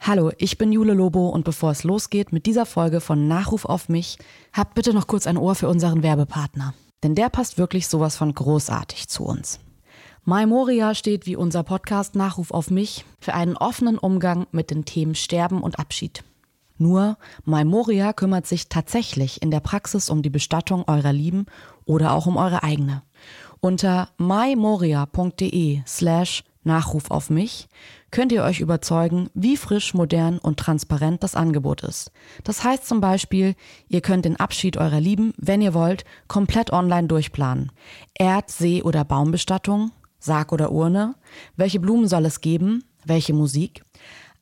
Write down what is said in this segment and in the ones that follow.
Hallo, ich bin Jule Lobo und bevor es losgeht mit dieser Folge von Nachruf auf mich, habt bitte noch kurz ein Ohr für unseren Werbepartner. Denn der passt wirklich sowas von großartig zu uns. My Moria steht wie unser Podcast Nachruf auf mich für einen offenen Umgang mit den Themen Sterben und Abschied. Nur My Moria kümmert sich tatsächlich in der Praxis um die Bestattung eurer Lieben oder auch um eure eigene. Unter mymoria.de slash Nachruf auf mich könnt ihr euch überzeugen, wie frisch, modern und transparent das Angebot ist. Das heißt zum Beispiel, ihr könnt den Abschied eurer Lieben, wenn ihr wollt, komplett online durchplanen. Erd-, See- oder Baumbestattung, Sarg oder Urne, welche Blumen soll es geben, welche Musik.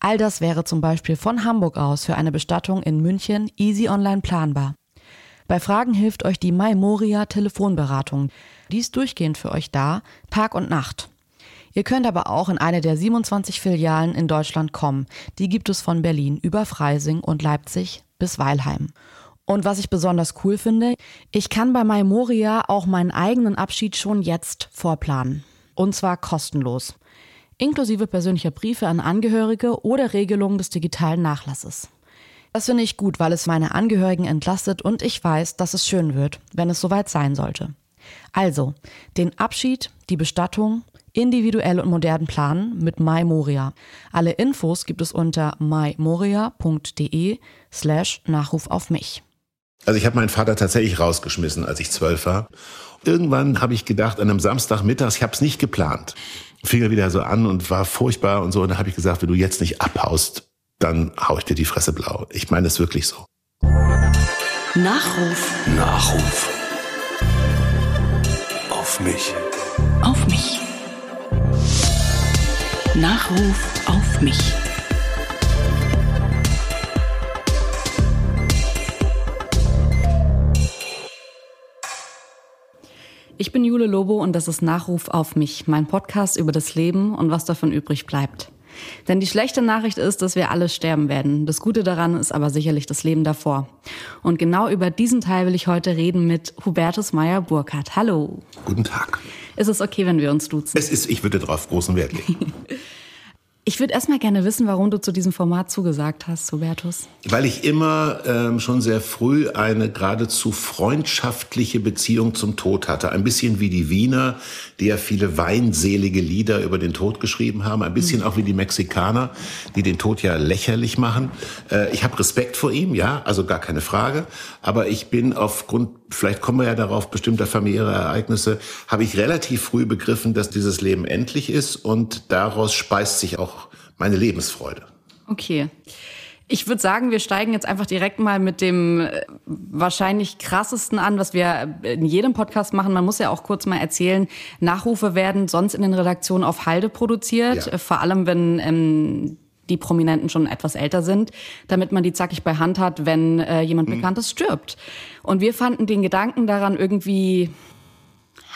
All das wäre zum Beispiel von Hamburg aus für eine Bestattung in München easy online planbar. Bei Fragen hilft euch die Maimoria Telefonberatung. Die ist durchgehend für euch da, Tag und Nacht. Ihr könnt aber auch in eine der 27 Filialen in Deutschland kommen. Die gibt es von Berlin über Freising und Leipzig bis Weilheim. Und was ich besonders cool finde, ich kann bei Maimoria auch meinen eigenen Abschied schon jetzt vorplanen. Und zwar kostenlos. Inklusive persönlicher Briefe an Angehörige oder Regelungen des digitalen Nachlasses. Das finde ich gut, weil es meine Angehörigen entlastet und ich weiß, dass es schön wird, wenn es soweit sein sollte. Also, den Abschied, die Bestattung, individuell und modern planen mit MyMoria. Alle Infos gibt es unter mymoria.de slash Nachruf auf mich. Also ich habe meinen Vater tatsächlich rausgeschmissen, als ich zwölf war. Irgendwann habe ich gedacht, an einem Samstagmittag, ich habe es nicht geplant, fing er wieder so an und war furchtbar und so. Und da habe ich gesagt, wenn du jetzt nicht abhaust, dann hau ich dir die Fresse blau. Ich meine es wirklich so. Nachruf Nachruf. Auf mich. auf mich. Nachruf auf mich. Ich bin Jule Lobo und das ist Nachruf auf mich, mein Podcast über das Leben und was davon übrig bleibt. Denn die schlechte Nachricht ist, dass wir alle sterben werden. Das Gute daran ist aber sicherlich das Leben davor. Und genau über diesen Teil will ich heute reden mit Hubertus Meyer-Burkhardt. Hallo. Guten Tag. Ist es okay, wenn wir uns duzen? Es ist, ich würde darauf großen Wert legen. Ich würde erstmal gerne wissen, warum du zu diesem Format zugesagt hast, Hubertus. Weil ich immer ähm, schon sehr früh eine geradezu freundschaftliche Beziehung zum Tod hatte. Ein bisschen wie die Wiener, die ja viele weinselige Lieder über den Tod geschrieben haben. Ein bisschen auch wie die Mexikaner, die den Tod ja lächerlich machen. Äh, ich habe Respekt vor ihm, ja, also gar keine Frage. Aber ich bin aufgrund, vielleicht kommen wir ja darauf, bestimmter familiärer Ereignisse, habe ich relativ früh begriffen, dass dieses Leben endlich ist. Und daraus speist sich auch meine Lebensfreude. Okay. Ich würde sagen, wir steigen jetzt einfach direkt mal mit dem äh, wahrscheinlich krassesten an, was wir in jedem Podcast machen. Man muss ja auch kurz mal erzählen, Nachrufe werden sonst in den Redaktionen auf Halde produziert, Ja. äh, vor allem wenn ähm, die Prominenten schon etwas älter sind, damit man die zackig bei Hand hat, wenn äh, jemand Bekanntes stirbt. Und wir fanden den Gedanken daran irgendwie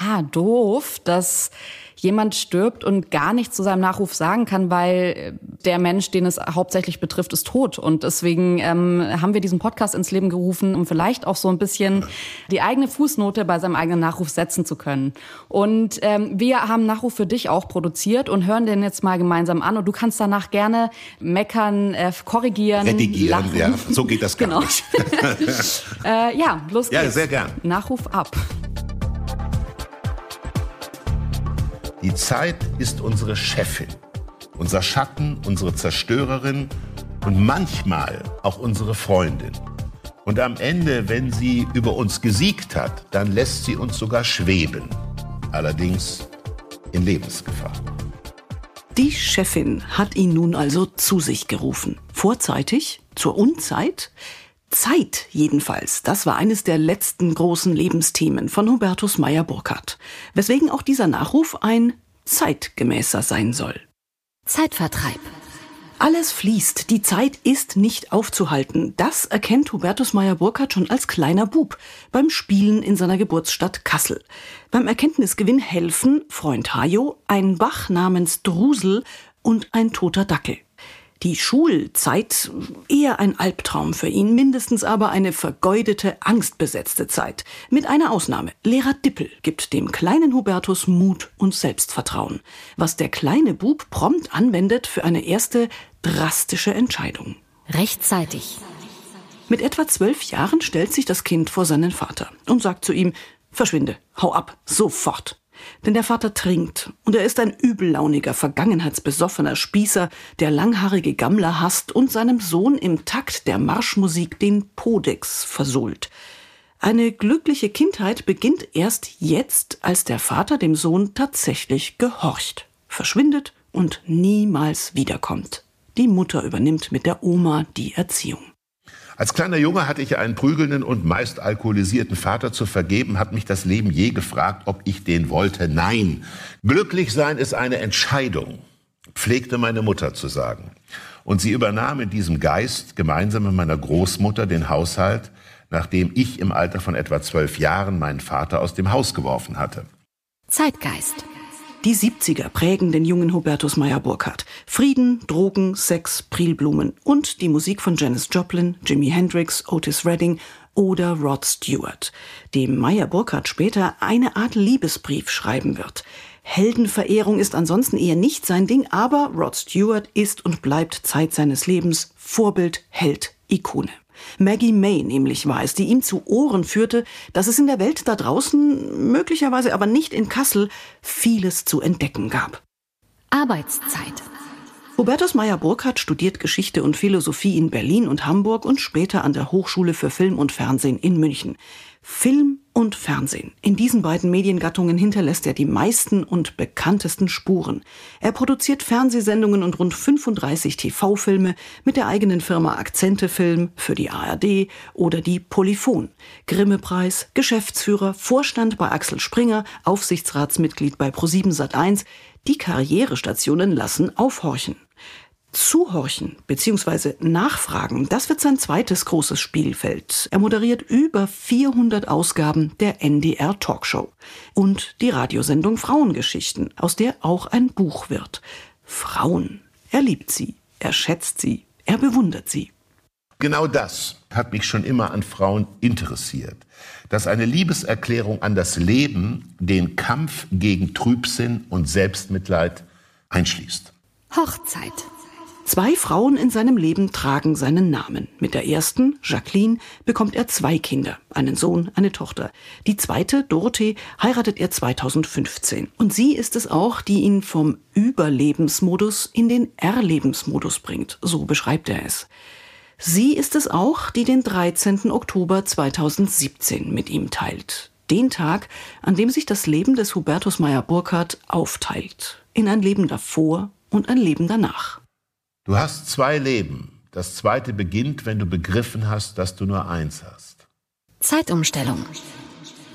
ha, doof, dass jemand stirbt und gar nichts zu seinem Nachruf sagen kann, weil äh, der Mensch, den es hauptsächlich betrifft, ist tot. Und deswegen ähm, haben wir diesen Podcast ins Leben gerufen, um vielleicht auch so ein bisschen die eigene Fußnote bei seinem eigenen Nachruf setzen zu können. Und ähm, wir haben Nachruf für dich auch produziert und hören den jetzt mal gemeinsam an. Und du kannst danach gerne meckern, äh, korrigieren, Redigieren, lachen. ja, so geht das gar Genau. nicht. äh, ja, los geht's. Ja, sehr gern. Nachruf ab. Die Zeit ist unsere Chefin, unser Schatten, unsere Zerstörerin und manchmal auch unsere Freundin. Und am Ende, wenn sie über uns gesiegt hat, dann lässt sie uns sogar schweben. Allerdings in Lebensgefahr. Die Chefin hat ihn nun also zu sich gerufen. Vorzeitig? Zur Unzeit? Zeit jedenfalls. Das war eines der letzten großen Lebensthemen von Hubertus Meyer-Burkhardt. Weswegen auch dieser Nachruf ein zeitgemäßer sein soll. Zeitvertreib. Alles fließt, die Zeit ist nicht aufzuhalten. Das erkennt Hubertus Meyer-Burkhardt schon als kleiner Bub beim Spielen in seiner Geburtsstadt Kassel. Beim Erkenntnisgewinn helfen Freund Hajo, ein Bach namens Drusel und ein toter Dackel. Die Schulzeit eher ein Albtraum für ihn, mindestens aber eine vergeudete, angstbesetzte Zeit. Mit einer Ausnahme. Lehrer Dippel gibt dem kleinen Hubertus Mut und Selbstvertrauen, was der kleine Bub prompt anwendet für eine erste drastische Entscheidung. Rechtzeitig. Mit etwa zwölf Jahren stellt sich das Kind vor seinen Vater und sagt zu ihm, Verschwinde, hau ab, sofort. Denn der Vater trinkt und er ist ein übellauniger, vergangenheitsbesoffener Spießer, der langhaarige Gammler hasst und seinem Sohn im Takt der Marschmusik den Podex versohlt. Eine glückliche Kindheit beginnt erst jetzt, als der Vater dem Sohn tatsächlich gehorcht, verschwindet und niemals wiederkommt. Die Mutter übernimmt mit der Oma die Erziehung. Als kleiner Junge hatte ich einen prügelnden und meist alkoholisierten Vater zu vergeben, hat mich das Leben je gefragt, ob ich den wollte. Nein. Glücklich sein ist eine Entscheidung, pflegte meine Mutter zu sagen. Und sie übernahm in diesem Geist gemeinsam mit meiner Großmutter den Haushalt, nachdem ich im Alter von etwa zwölf Jahren meinen Vater aus dem Haus geworfen hatte. Zeitgeist. Die 70er prägen den jungen Hubertus Meyer-Burkhardt. Frieden, Drogen, Sex, Prilblumen und die Musik von Janis Joplin, Jimi Hendrix, Otis Redding oder Rod Stewart, dem Meyer-Burkhardt später eine Art Liebesbrief schreiben wird. Heldenverehrung ist ansonsten eher nicht sein Ding, aber Rod Stewart ist und bleibt Zeit seines Lebens Vorbild, Held, Ikone. Maggie May nämlich war es, die ihm zu Ohren führte, dass es in der Welt da draußen, möglicherweise aber nicht in Kassel, vieles zu entdecken gab. Arbeitszeit. Hubertus Meyer-Burkhardt studiert Geschichte und Philosophie in Berlin und Hamburg und später an der Hochschule für Film und Fernsehen in München. Film und Fernsehen. In diesen beiden Mediengattungen hinterlässt er die meisten und bekanntesten Spuren. Er produziert Fernsehsendungen und rund 35 TV-Filme mit der eigenen Firma Akzente Film für die ARD oder die Polyphon. Grimme-Preis, Geschäftsführer, Vorstand bei Axel Springer, Aufsichtsratsmitglied bei Pro7 Sat1. Die Karrierestationen lassen aufhorchen. Zuhorchen bzw. Nachfragen, das wird sein zweites großes Spielfeld. Er moderiert über 400 Ausgaben der NDR Talkshow und die Radiosendung Frauengeschichten, aus der auch ein Buch wird. Frauen. Er liebt sie, er schätzt sie, er bewundert sie. Genau das hat mich schon immer an Frauen interessiert, dass eine Liebeserklärung an das Leben den Kampf gegen Trübsinn und Selbstmitleid einschließt. Hochzeit. Zwei Frauen in seinem Leben tragen seinen Namen. Mit der ersten, Jacqueline, bekommt er zwei Kinder, einen Sohn, eine Tochter. Die zweite, Dorothee, heiratet er 2015. Und sie ist es auch, die ihn vom Überlebensmodus in den Erlebensmodus bringt. So beschreibt er es. Sie ist es auch, die den 13. Oktober 2017 mit ihm teilt. Den Tag, an dem sich das Leben des Hubertus Meyer-Burkhardt aufteilt. In ein Leben davor und ein Leben danach. Du hast zwei Leben. Das zweite beginnt, wenn du begriffen hast, dass du nur eins hast. Zeitumstellung.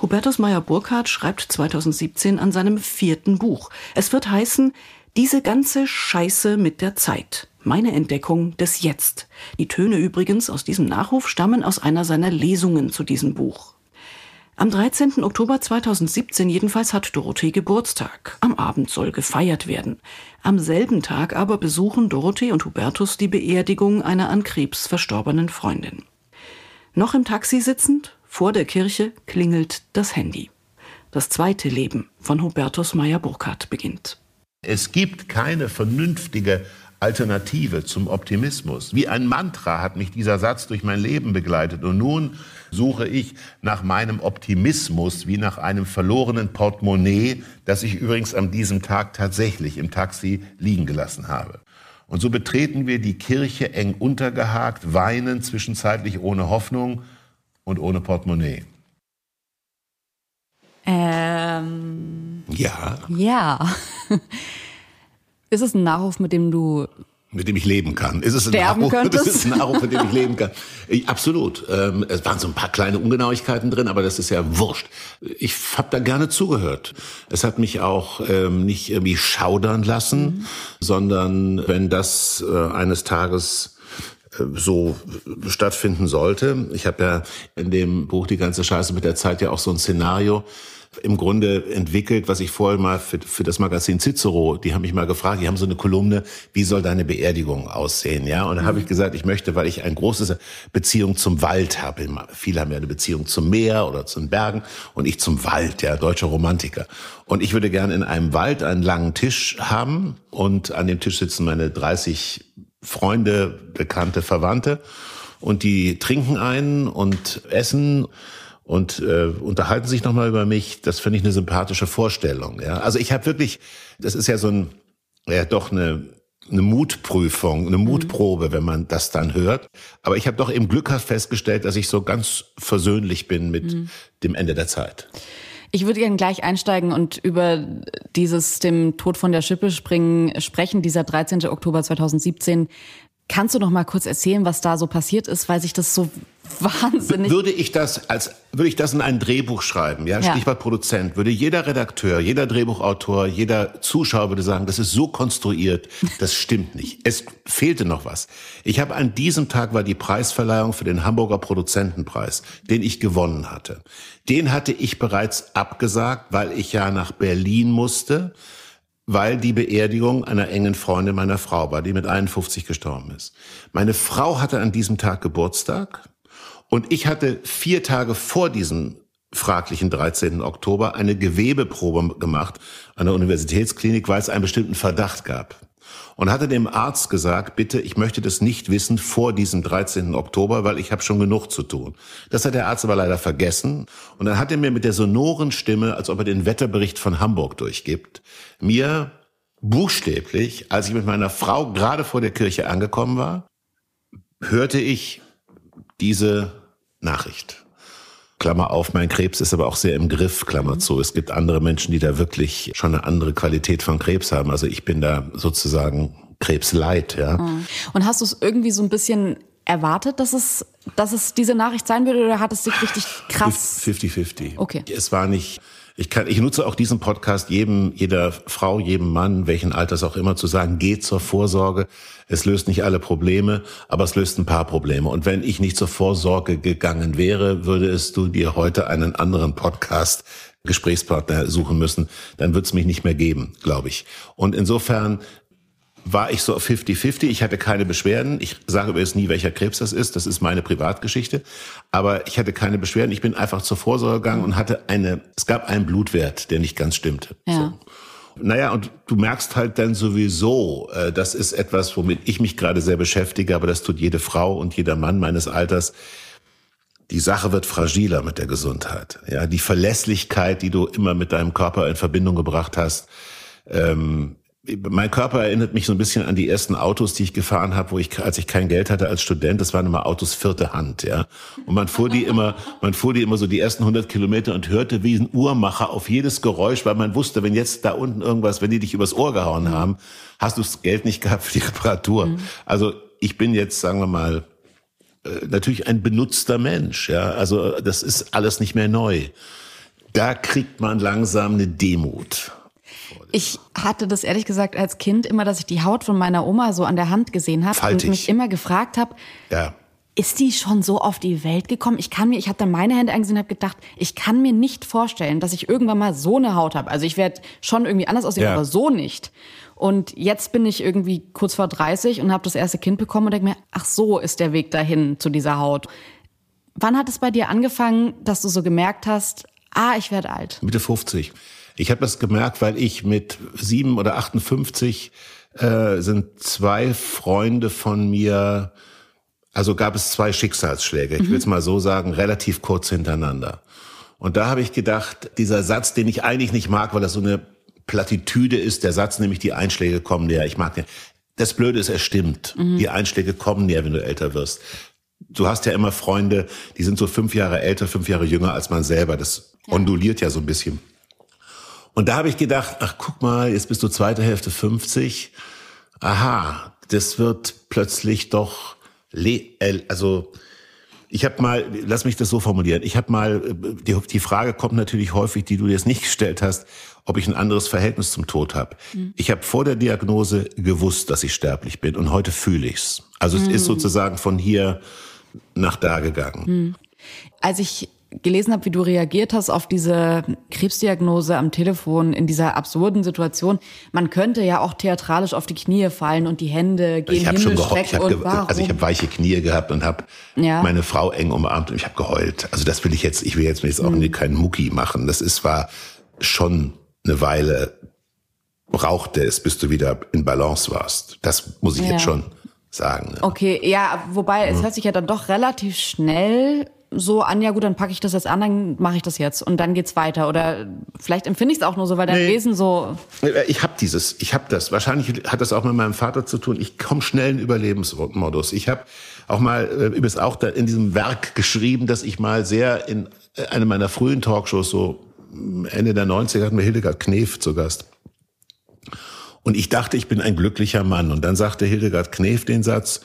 Hubertus Meyer-Burkhardt schreibt 2017 an seinem vierten Buch. Es wird heißen, diese ganze Scheiße mit der Zeit. Meine Entdeckung des Jetzt. Die Töne übrigens aus diesem Nachruf stammen aus einer seiner Lesungen zu diesem Buch. Am 13. Oktober 2017 jedenfalls hat Dorothee Geburtstag. Am Abend soll gefeiert werden. Am selben Tag aber besuchen Dorothee und Hubertus die Beerdigung einer an Krebs verstorbenen Freundin. Noch im Taxi sitzend, vor der Kirche, klingelt das Handy. Das zweite Leben von Hubertus Meyer-Burkhardt beginnt. Es gibt keine vernünftige Alternative zum Optimismus. Wie ein Mantra hat mich dieser Satz durch mein Leben begleitet. Und nun suche ich nach meinem Optimismus wie nach einem verlorenen Portemonnaie, das ich übrigens an diesem Tag tatsächlich im Taxi liegen gelassen habe. Und so betreten wir die Kirche eng untergehakt, weinen zwischenzeitlich ohne Hoffnung und ohne Portemonnaie. Ähm, ja. Ja. Ist es ein Nachruf, mit dem du mit dem ich leben kann. Ist es ein Sterben Nahrung? könntest? Ist ein Nahrung, mit dem ich leben kann. Ich, absolut. Ähm, es waren so ein paar kleine Ungenauigkeiten drin, aber das ist ja wurscht. Ich habe da gerne zugehört. Es hat mich auch ähm, nicht irgendwie schaudern lassen, mhm. sondern wenn das äh, eines Tages äh, so stattfinden sollte. Ich habe ja in dem Buch Die ganze Scheiße mit der Zeit ja auch so ein Szenario im Grunde entwickelt, was ich vorher mal für, für das Magazin Cicero, die haben mich mal gefragt, die haben so eine Kolumne, wie soll deine Beerdigung aussehen, ja? Und da mhm. habe ich gesagt, ich möchte, weil ich eine große Beziehung zum Wald habe. Viele haben ja eine Beziehung zum Meer oder zu den Bergen und ich zum Wald, ja, deutscher Romantiker. Und ich würde gerne in einem Wald einen langen Tisch haben und an dem Tisch sitzen meine 30 Freunde, Bekannte, Verwandte und die trinken einen und essen und äh, unterhalten sich nochmal über mich. Das finde ich eine sympathische Vorstellung. Ja? Also ich habe wirklich, das ist ja so ein, ja doch eine, eine Mutprüfung, eine mhm. Mutprobe, wenn man das dann hört. Aber ich habe doch eben glückhaft festgestellt, dass ich so ganz versöhnlich bin mit mhm. dem Ende der Zeit. Ich würde gerne gleich einsteigen und über dieses dem Tod von der Schippe springen sprechen, dieser 13. Oktober 2017. Kannst du noch mal kurz erzählen, was da so passiert ist, weil sich das so wahnsinnig. Würde ich das als, würde ich das in ein Drehbuch schreiben, ja, Stichwort ja. Produzent, würde jeder Redakteur, jeder Drehbuchautor, jeder Zuschauer würde sagen, das ist so konstruiert, das stimmt nicht. Es fehlte noch was. Ich habe an diesem Tag war die Preisverleihung für den Hamburger Produzentenpreis, den ich gewonnen hatte. Den hatte ich bereits abgesagt, weil ich ja nach Berlin musste weil die Beerdigung einer engen Freundin meiner Frau war, die mit 51 gestorben ist. Meine Frau hatte an diesem Tag Geburtstag und ich hatte vier Tage vor diesem fraglichen 13. Oktober eine Gewebeprobe gemacht an der Universitätsklinik, weil es einen bestimmten Verdacht gab. Und hatte dem Arzt gesagt, bitte, ich möchte das nicht wissen vor diesem 13. Oktober, weil ich habe schon genug zu tun. Das hat der Arzt aber leider vergessen. Und dann hat er mir mit der sonoren Stimme, als ob er den Wetterbericht von Hamburg durchgibt, mir buchstäblich, als ich mit meiner Frau gerade vor der Kirche angekommen war, hörte ich diese Nachricht. Klammer auf, mein Krebs ist aber auch sehr im Griff, Klammer zu. Es gibt andere Menschen, die da wirklich schon eine andere Qualität von Krebs haben. Also ich bin da sozusagen Krebsleid, ja. Mhm. Und hast du es irgendwie so ein bisschen erwartet, dass es, dass es diese Nachricht sein würde oder hat es dich richtig krass? 50-50. Okay. Es war nicht, ich kann, ich nutze auch diesen Podcast jedem, jeder Frau, jedem Mann, welchen Alters auch immer, zu sagen, geht zur Vorsorge. Es löst nicht alle Probleme, aber es löst ein paar Probleme. Und wenn ich nicht zur Vorsorge gegangen wäre, würdest du dir heute einen anderen Podcast Gesprächspartner suchen müssen, dann wird es mich nicht mehr geben, glaube ich. Und insofern war ich so auf 50-50. Ich hatte keine Beschwerden. Ich sage übrigens nie, welcher Krebs das ist. Das ist meine Privatgeschichte. Aber ich hatte keine Beschwerden. Ich bin einfach zur Vorsorge gegangen und hatte eine, es gab einen Blutwert, der nicht ganz stimmte. Ja. So. Naja, und du merkst halt dann sowieso, äh, das ist etwas, womit ich mich gerade sehr beschäftige, aber das tut jede Frau und jeder Mann meines Alters. Die Sache wird fragiler mit der Gesundheit. Ja, die Verlässlichkeit, die du immer mit deinem Körper in Verbindung gebracht hast, ähm, mein Körper erinnert mich so ein bisschen an die ersten Autos, die ich gefahren habe, wo ich, als ich kein Geld hatte als Student, das waren immer Autos vierte Hand, ja. Und man fuhr die immer, man fuhr die immer so die ersten 100 Kilometer und hörte wie ein Uhrmacher auf jedes Geräusch, weil man wusste, wenn jetzt da unten irgendwas, wenn die dich übers Ohr gehauen haben, hast du das Geld nicht gehabt für die Reparatur. Mhm. Also ich bin jetzt, sagen wir mal, äh, natürlich ein benutzter Mensch, ja. Also das ist alles nicht mehr neu. Da kriegt man langsam eine Demut. Ich hatte das ehrlich gesagt als Kind immer, dass ich die Haut von meiner Oma so an der Hand gesehen habe und mich immer gefragt habe, ja. ist die schon so auf die Welt gekommen? Ich kann mir, ich habe dann meine Hände angesehen und habe gedacht, ich kann mir nicht vorstellen, dass ich irgendwann mal so eine Haut habe. Also ich werde schon irgendwie anders aussehen, ja. aber so nicht. Und jetzt bin ich irgendwie kurz vor 30 und habe das erste Kind bekommen und denke mir, ach so ist der Weg dahin zu dieser Haut. Wann hat es bei dir angefangen, dass du so gemerkt hast, ah, ich werde alt? Mitte 50. Ich habe das gemerkt, weil ich mit sieben oder 58 äh, sind zwei Freunde von mir, also gab es zwei Schicksalsschläge, ich will es mal so sagen, relativ kurz hintereinander. Und da habe ich gedacht, dieser Satz, den ich eigentlich nicht mag, weil das so eine Plattitüde ist, der Satz nämlich, die Einschläge kommen näher. Ich mag den. Das Blöde ist, er stimmt. Mhm. Die Einschläge kommen näher, wenn du älter wirst. Du hast ja immer Freunde, die sind so fünf Jahre älter, fünf Jahre jünger als man selber. Das ja. onduliert ja so ein bisschen. Und da habe ich gedacht, ach guck mal, jetzt bist du zweite Hälfte 50. Aha, das wird plötzlich doch, also ich habe mal, lass mich das so formulieren, ich habe mal, die, die, Frage kommt natürlich häufig, die du jetzt nicht gestellt hast, ob ich ein anderes Verhältnis zum Tod habe. Mhm. Ich habe vor der Diagnose gewusst, dass ich sterblich bin und heute fühle ich's. Also mhm. es ist mhm. sozusagen von hier nach da gegangen. Mhm. Als ich gelesen habe, wie du reagiert hast auf diese Krebsdiagnose am Telefon in dieser absurden Situation. Man könnte ja auch theatralisch auf die Knie fallen und die Hände gehen ich Himmel schon ich hab ge Also ich habe weiche Knie gehabt und habe ja. meine Frau eng umarmt und ich habe geheult. Also das will ich jetzt, ich will jetzt, jetzt auch mhm. keinen Mucki machen. Das ist war schon eine Weile brauchte es, bis du wieder in Balance warst. Das muss ich ja. jetzt schon sagen. Ne? Okay, ja, wobei es hört sich ja dann doch relativ schnell so an, ja gut, dann packe ich das jetzt an, dann mache ich das jetzt und dann geht's weiter. Oder vielleicht empfinde ich es auch nur so, weil dein nee. Wesen so. Ich habe dieses, ich habe das. Wahrscheinlich hat das auch mit meinem Vater zu tun. Ich komme schnell in Überlebensmodus. Ich habe auch mal äh, übrigens auch in diesem Werk geschrieben, dass ich mal sehr in äh, einem meiner frühen Talkshows, so Ende der 90er, hatten wir Hildegard Knef zu Gast. Und ich dachte, ich bin ein glücklicher Mann. Und dann sagte Hildegard Knef den Satz,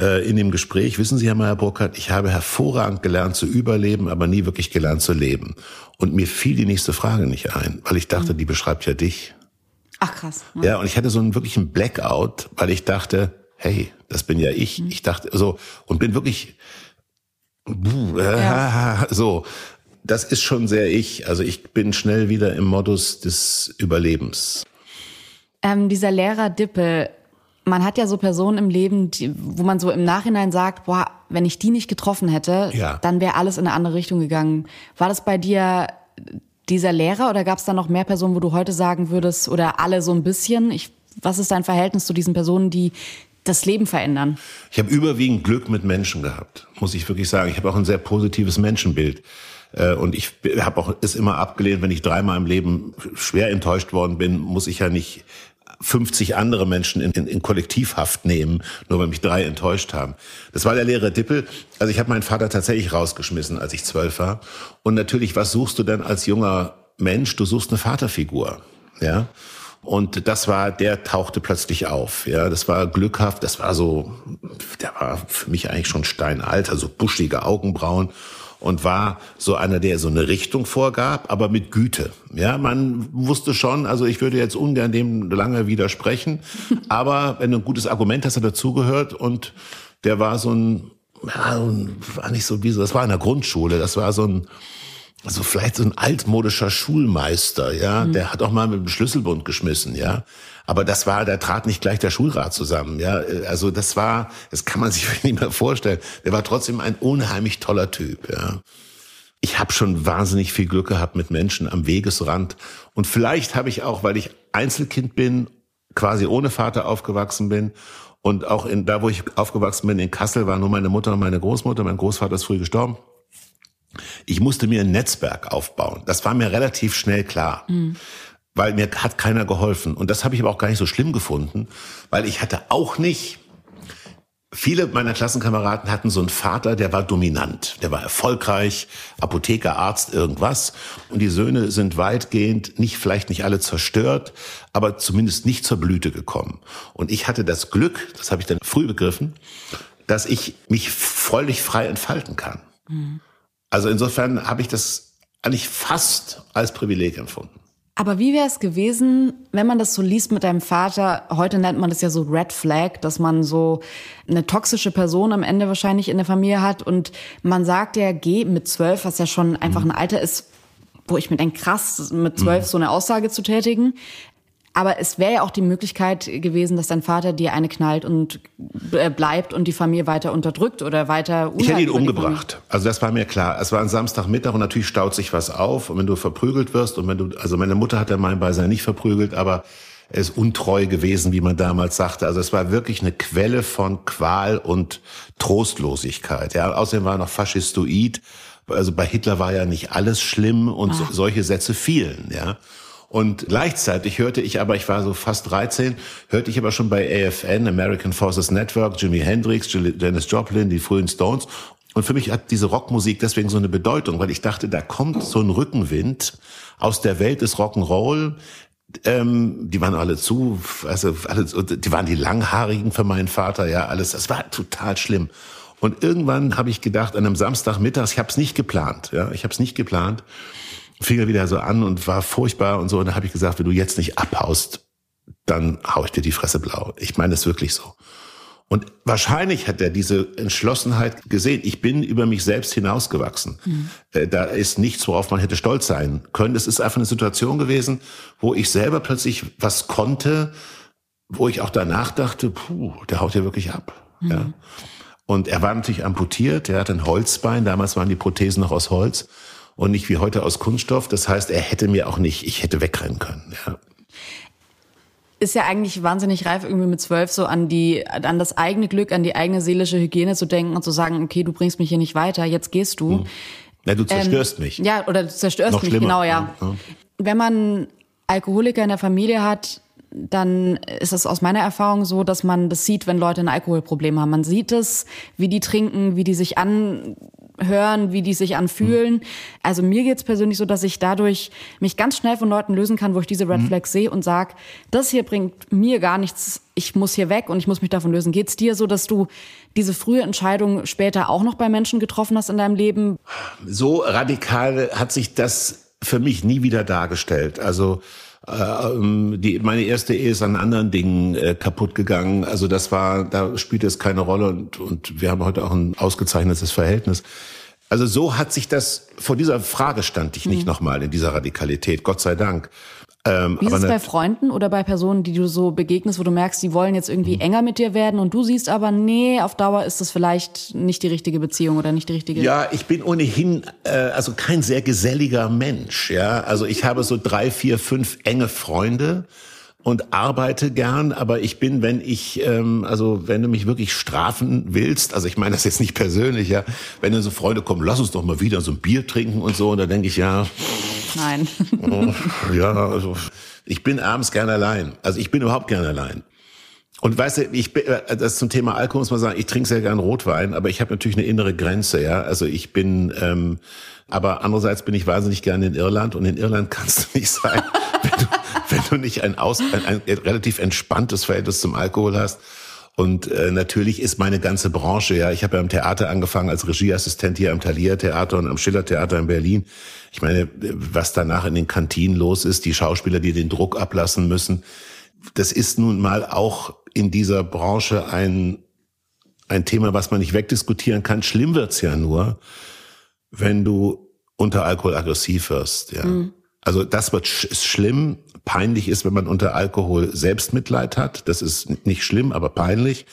äh, in dem Gespräch, wissen Sie, Herr Meyer Burkhardt, ich habe hervorragend gelernt zu überleben, aber nie wirklich gelernt zu leben. Und mir fiel die nächste Frage nicht ein, weil ich dachte, mhm. die beschreibt ja dich. Ach krass. Ja. ja, und ich hatte so einen wirklichen Blackout, weil ich dachte, hey, das bin ja ich. Mhm. Ich dachte so und bin wirklich äh, ja. so. Das ist schon sehr ich. Also ich bin schnell wieder im Modus des Überlebens. Ähm, dieser Lehrer Dippe, man hat ja so Personen im Leben, die, wo man so im Nachhinein sagt, boah, wenn ich die nicht getroffen hätte, ja. dann wäre alles in eine andere Richtung gegangen. War das bei dir dieser Lehrer oder gab es da noch mehr Personen, wo du heute sagen würdest, oder alle so ein bisschen? Ich, was ist dein Verhältnis zu diesen Personen, die das Leben verändern? Ich habe überwiegend Glück mit Menschen gehabt, muss ich wirklich sagen. Ich habe auch ein sehr positives Menschenbild. Äh, und ich habe auch es immer abgelehnt, wenn ich dreimal im Leben schwer enttäuscht worden bin, muss ich ja nicht 50 andere Menschen in, in, in Kollektivhaft nehmen, nur weil mich drei enttäuscht haben. Das war der Lehrer Dippel. Also ich habe meinen Vater tatsächlich rausgeschmissen, als ich zwölf war. Und natürlich, was suchst du denn als junger Mensch? Du suchst eine Vaterfigur, ja. Und das war, der tauchte plötzlich auf. Ja, das war glückhaft. Das war so, der war für mich eigentlich schon steinalt, also buschige Augenbrauen und war so einer, der so eine Richtung vorgab, aber mit Güte. Ja, man wusste schon, also ich würde jetzt ungern dem lange widersprechen, aber wenn du ein gutes Argument hast, hat er dazugehört und der war so ein, ja, war nicht so wie so, das war in der Grundschule, das war so ein, also vielleicht so ein altmodischer Schulmeister, ja, mhm. der hat auch mal mit dem Schlüsselbund geschmissen, ja. Aber das war, da trat nicht gleich der Schulrat zusammen, ja. Also das war, das kann man sich nicht mehr vorstellen. Der war trotzdem ein unheimlich toller Typ, ja. Ich habe schon wahnsinnig viel Glück gehabt mit Menschen am Wegesrand und vielleicht habe ich auch, weil ich Einzelkind bin, quasi ohne Vater aufgewachsen bin und auch in da, wo ich aufgewachsen bin in Kassel, war nur meine Mutter und meine Großmutter. Mein Großvater ist früh gestorben. Ich musste mir ein Netzwerk aufbauen. Das war mir relativ schnell klar. Mhm. Weil mir hat keiner geholfen. Und das habe ich aber auch gar nicht so schlimm gefunden, weil ich hatte auch nicht, viele meiner Klassenkameraden hatten so einen Vater, der war dominant, der war erfolgreich, Apotheker, Arzt, irgendwas. Und die Söhne sind weitgehend, nicht, vielleicht nicht alle zerstört, aber zumindest nicht zur Blüte gekommen. Und ich hatte das Glück, das habe ich dann früh begriffen, dass ich mich völlig frei entfalten kann. Mhm. Also insofern habe ich das eigentlich fast als Privileg empfunden. Aber wie wäre es gewesen, wenn man das so liest mit deinem Vater? Heute nennt man das ja so Red Flag, dass man so eine toxische Person am Ende wahrscheinlich in der Familie hat. Und man sagt ja, geh mit zwölf, was ja schon einfach mhm. ein Alter ist, wo ich mir denke, krass, mit zwölf mhm. so eine Aussage zu tätigen. Aber es wäre ja auch die Möglichkeit gewesen, dass dein Vater dir eine knallt und äh, bleibt und die Familie weiter unterdrückt oder weiter Ich hätte ihn umgebracht. Also das war mir klar. Es war ein Samstagmittag und natürlich staut sich was auf. Und wenn du verprügelt wirst und wenn du, also meine Mutter hat ja mein Beisein nicht verprügelt, aber er ist untreu gewesen, wie man damals sagte. Also es war wirklich eine Quelle von Qual und Trostlosigkeit. Ja, außerdem war er noch faschistoid. Also bei Hitler war ja nicht alles schlimm und so, solche Sätze fielen, ja. Und gleichzeitig hörte ich aber, ich war so fast 13, hörte ich aber schon bei AFN, American Forces Network, Jimi Hendrix, Dennis Joplin, die frühen Stones. Und für mich hat diese Rockmusik deswegen so eine Bedeutung, weil ich dachte, da kommt so ein Rückenwind aus der Welt des Rock'n'Roll, ähm, die waren alle zu, also alle, die waren die Langhaarigen für meinen Vater, ja, alles. Das war total schlimm. Und irgendwann habe ich gedacht, an einem Samstagmittag, ich habe es nicht geplant, ja, ich habe es nicht geplant, fing er wieder so an und war furchtbar und so. Und da habe ich gesagt, wenn du jetzt nicht abhaust, dann hau ich dir die Fresse blau. Ich meine es wirklich so. Und wahrscheinlich hat er diese Entschlossenheit gesehen. Ich bin über mich selbst hinausgewachsen. Mhm. Da ist nichts, worauf man hätte stolz sein können. Es ist einfach eine Situation gewesen, wo ich selber plötzlich was konnte, wo ich auch danach dachte, puh, der haut ja wirklich ab. Mhm. Ja. Und er war natürlich amputiert, er hat ein Holzbein, damals waren die Prothesen noch aus Holz und nicht wie heute aus Kunststoff. Das heißt, er hätte mir auch nicht, ich hätte wegrennen können. Ja ist ja eigentlich wahnsinnig reif, irgendwie mit zwölf so an die, an das eigene Glück, an die eigene seelische Hygiene zu denken und zu sagen, okay, du bringst mich hier nicht weiter, jetzt gehst du. Hm. Ja, du zerstörst ähm, mich. Ja, oder du zerstörst Noch mich, schlimmer. genau, ja. ja. Wenn man Alkoholiker in der Familie hat, dann ist es aus meiner Erfahrung so, dass man das sieht, wenn Leute ein Alkoholproblem haben. Man sieht es, wie die trinken, wie die sich an hören, wie die sich anfühlen. Mhm. Also mir geht's persönlich so, dass ich dadurch mich ganz schnell von Leuten lösen kann, wo ich diese Red mhm. Flags sehe und sag, das hier bringt mir gar nichts, ich muss hier weg und ich muss mich davon lösen. Geht's dir so, dass du diese frühe Entscheidung später auch noch bei Menschen getroffen hast in deinem Leben? So radikal hat sich das für mich nie wieder dargestellt. Also die, meine erste Ehe ist an anderen Dingen äh, kaputt gegangen. Also das war, da spielt es keine Rolle und, und wir haben heute auch ein ausgezeichnetes Verhältnis. Also so hat sich das, vor dieser Frage stand ich nicht mhm. nochmal in dieser Radikalität, Gott sei Dank. Ähm, Wie ist es bei Freunden oder bei Personen, die du so begegnest, wo du merkst, die wollen jetzt irgendwie mhm. enger mit dir werden und du siehst aber, nee, auf Dauer ist das vielleicht nicht die richtige Beziehung oder nicht die richtige. Ja, ich bin ohnehin äh, also kein sehr geselliger Mensch. Ja, also ich habe so drei, vier, fünf enge Freunde und arbeite gern, aber ich bin, wenn ich, ähm, also wenn du mich wirklich strafen willst, also ich meine das jetzt nicht persönlich, ja, wenn dann so Freunde kommen, lass uns doch mal wieder so ein Bier trinken und so, und da denke ich, ja. Nein. Oh, ja, also ich bin abends gern allein. Also ich bin überhaupt gern allein. Und weißt du, ich äh, das zum Thema Alkohol muss man sagen, ich trinke sehr gern Rotwein, aber ich habe natürlich eine innere Grenze, ja. Also ich bin, ähm, aber andererseits bin ich wahnsinnig gerne in Irland und in Irland kannst du nicht sein, wenn du, wenn du nicht ein, aus, ein, ein relativ entspanntes Verhältnis zum Alkohol hast. Und äh, natürlich ist meine ganze Branche, ja, ich habe ja im Theater angefangen als Regieassistent hier am Thalia Theater und am Schiller Theater in Berlin. Ich meine, was danach in den Kantinen los ist, die Schauspieler, die den Druck ablassen müssen, das ist nun mal auch in dieser Branche ein, ein Thema, was man nicht wegdiskutieren kann. Schlimm wird's ja nur, wenn du unter Alkohol aggressiv wirst. Ja. Mhm. Also das wird sch schlimm. Peinlich ist, wenn man unter Alkohol Selbstmitleid hat. Das ist nicht schlimm, aber peinlich.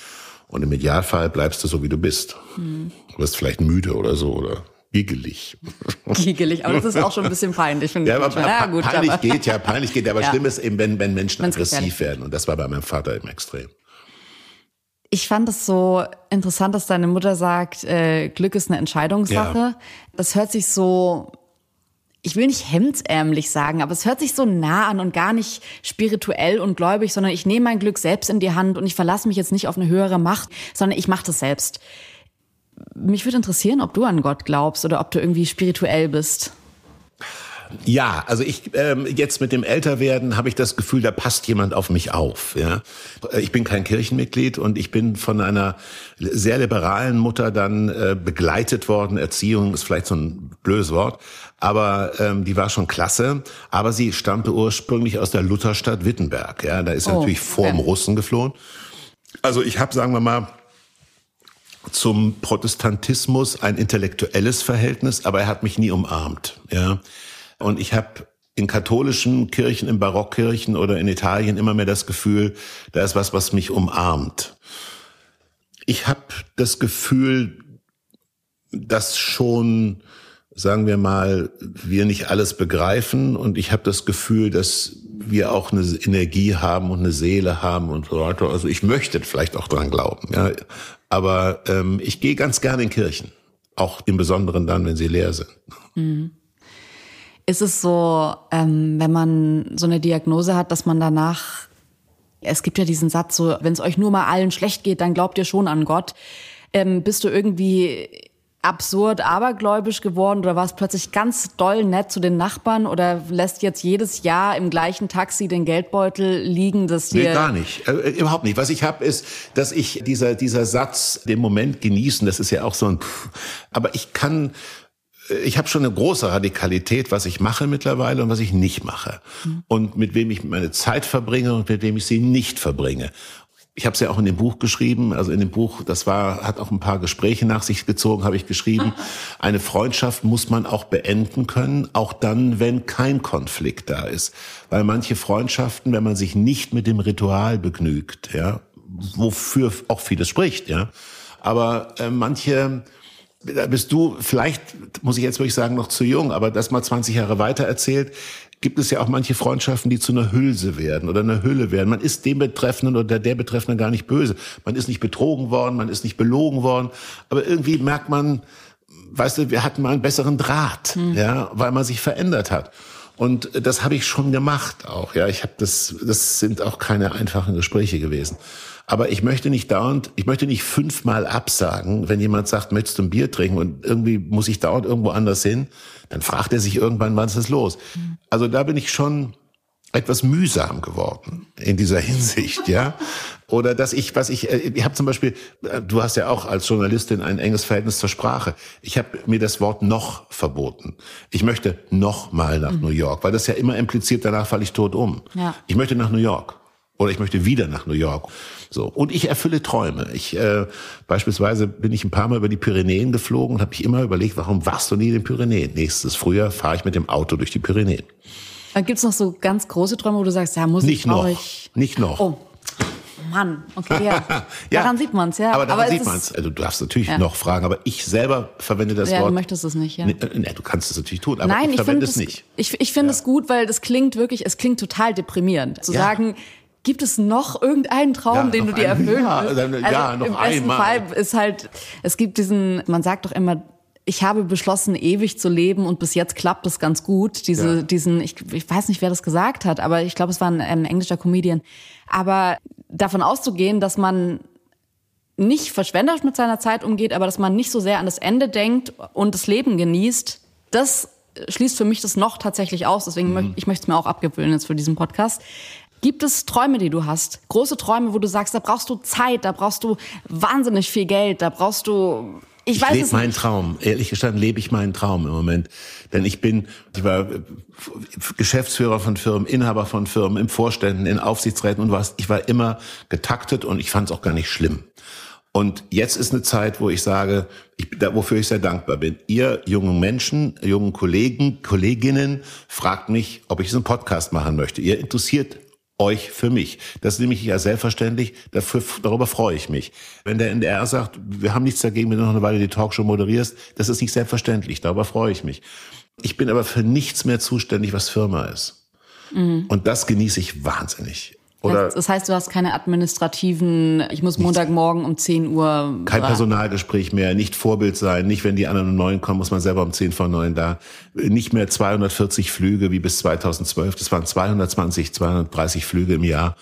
Und im Idealfall bleibst du so, wie du bist. Mhm. Du wirst vielleicht müde oder so oder giggelig. Giggelig, aber das ist auch schon ein bisschen peinlich. Ja, aber ja, gut, peinlich aber. geht, ja, peinlich geht. Aber ja. schlimm ist eben, wenn, wenn Menschen Wenn's aggressiv werden. Und das war bei meinem Vater im Extrem. Ich fand es so interessant, dass deine Mutter sagt, äh, Glück ist eine Entscheidungssache. Ja. Das hört sich so, ich will nicht hemdsärmlich sagen, aber es hört sich so nah an und gar nicht spirituell und gläubig, sondern ich nehme mein Glück selbst in die Hand und ich verlasse mich jetzt nicht auf eine höhere Macht, sondern ich mache das selbst. Mich würde interessieren, ob du an Gott glaubst oder ob du irgendwie spirituell bist. Ja, also ich ähm, jetzt mit dem Älterwerden habe ich das Gefühl, da passt jemand auf mich auf. Ja, ich bin kein Kirchenmitglied und ich bin von einer sehr liberalen Mutter dann äh, begleitet worden. Erziehung ist vielleicht so ein blödes Wort, aber ähm, die war schon klasse. Aber sie stammte ursprünglich aus der Lutherstadt Wittenberg. Ja, da ist oh, natürlich vorm ja. Russen geflohen. Also ich habe, sagen wir mal, zum Protestantismus ein intellektuelles Verhältnis, aber er hat mich nie umarmt. Ja, und ich habe in katholischen Kirchen, in Barockkirchen oder in Italien immer mehr das Gefühl, da ist was, was mich umarmt. Ich habe das Gefühl, dass schon, sagen wir mal, wir nicht alles begreifen und ich habe das Gefühl, dass wir auch eine Energie haben und eine Seele haben und so weiter. Also ich möchte vielleicht auch dran glauben, ja. Aber ähm, ich gehe ganz gerne in Kirchen, auch im Besonderen dann, wenn sie leer sind. Mhm ist es so, ähm, wenn man so eine Diagnose hat, dass man danach, es gibt ja diesen Satz so, wenn es euch nur mal allen schlecht geht, dann glaubt ihr schon an Gott. Ähm, bist du irgendwie absurd abergläubisch geworden oder warst plötzlich ganz doll nett zu den Nachbarn oder lässt jetzt jedes Jahr im gleichen Taxi den Geldbeutel liegen, dass dir... Nee, gar nicht. Äh, überhaupt nicht. Was ich habe, ist, dass ich dieser, dieser Satz, den Moment genießen, das ist ja auch so ein... Pff, aber ich kann ich habe schon eine große Radikalität, was ich mache mittlerweile und was ich nicht mache. Mhm. Und mit wem ich meine Zeit verbringe und mit wem ich sie nicht verbringe. Ich habe es ja auch in dem Buch geschrieben, also in dem Buch, das war, hat auch ein paar Gespräche nach sich gezogen, habe ich geschrieben. Eine Freundschaft muss man auch beenden können, auch dann, wenn kein Konflikt da ist. Weil manche Freundschaften, wenn man sich nicht mit dem Ritual begnügt, ja, wofür auch vieles spricht, ja, aber äh, manche da bist du vielleicht, muss ich jetzt wirklich sagen, noch zu jung, aber das mal 20 Jahre weiter erzählt, gibt es ja auch manche Freundschaften, die zu einer Hülse werden oder einer Hülle werden. Man ist dem Betreffenden oder der Betreffenden gar nicht böse. Man ist nicht betrogen worden, man ist nicht belogen worden, aber irgendwie merkt man, weißt du, wir hatten mal einen besseren Draht, hm. ja, weil man sich verändert hat. Und das habe ich schon gemacht auch, ja. Ich habe das, das sind auch keine einfachen Gespräche gewesen. Aber ich möchte nicht dauernd, ich möchte nicht fünfmal absagen, wenn jemand sagt, möchtest du ein Bier trinken und irgendwie muss ich dauernd irgendwo anders hin, dann fragt er sich irgendwann, wann ist das los? Mhm. Also da bin ich schon etwas mühsam geworden in dieser Hinsicht, ja. Oder dass ich, was ich, äh, ich habe zum Beispiel, äh, du hast ja auch als Journalistin ein enges Verhältnis zur Sprache. Ich habe mir das Wort noch verboten. Ich möchte noch mal nach mhm. New York, weil das ja immer impliziert, danach falle ich tot um. Ja. Ich möchte nach New York. Oder ich möchte wieder nach New York. So. Und ich erfülle Träume. Ich äh, beispielsweise bin ich ein paar Mal über die Pyrenäen geflogen und habe mich immer überlegt, warum warst du nie in den Pyrenäen? Nächstes Frühjahr fahre ich mit dem Auto durch die Pyrenäen. Gibt es noch so ganz große Träume, wo du sagst, ja, muss nicht ich noch, euch... Nicht noch. Oh. Mann, okay, ja. ja. Daran sieht man es, ja. Aber daran aber sieht man es. Also, du darfst natürlich ja. noch fragen, aber ich selber verwende das ja, Wort. du möchtest es nicht, ja. Nee, nee, du kannst es natürlich tun, aber Nein, ich, ich verwende es nicht. Ich, ich finde ja. es gut, weil das klingt wirklich, es klingt total deprimierend. Zu sagen, Gibt es noch irgendeinen Traum, ja, den du dir erfüllen ja, willst? Also ja, noch im einmal. besten Fall ist halt, es gibt diesen, man sagt doch immer, ich habe beschlossen, ewig zu leben und bis jetzt klappt es ganz gut. Diese, ja. diesen, ich, ich weiß nicht, wer das gesagt hat, aber ich glaube, es war ein, ein englischer Comedian. Aber davon auszugehen, dass man nicht verschwenderisch mit seiner Zeit umgeht, aber dass man nicht so sehr an das Ende denkt und das Leben genießt, das schließt für mich das noch tatsächlich aus. Deswegen mhm. möchte ich möchte es mir auch abgewöhnen jetzt für diesen Podcast. Gibt es Träume, die du hast? Große Träume, wo du sagst, da brauchst du Zeit, da brauchst du wahnsinnig viel Geld, da brauchst du ich, ich weiß lebe meinen Traum. Ehrlich gestanden lebe ich meinen Traum im Moment. Denn ich bin, ich war Geschäftsführer von Firmen, Inhaber von Firmen, im Vorständen, in Aufsichtsräten und was. Ich war immer getaktet und ich fand es auch gar nicht schlimm. Und jetzt ist eine Zeit, wo ich sage, ich, da, wofür ich sehr dankbar bin. Ihr jungen Menschen, jungen Kollegen, Kolleginnen, fragt mich, ob ich so einen Podcast machen möchte. Ihr interessiert euch für mich. Das nehme ich ja selbstverständlich, dafür, darüber freue ich mich. Wenn der NDR sagt, wir haben nichts dagegen, wenn du noch eine Weile die Talkshow moderierst, das ist nicht selbstverständlich, darüber freue ich mich. Ich bin aber für nichts mehr zuständig, was Firma ist. Mhm. Und das genieße ich wahnsinnig. Oder das heißt, du hast keine administrativen, ich muss Montagmorgen um 10 Uhr. Kein Personalgespräch mehr, nicht Vorbild sein, nicht wenn die anderen um 9 kommen, muss man selber um 10 vor 9 da. Nicht mehr 240 Flüge wie bis 2012, das waren 220, 230 Flüge im Jahr.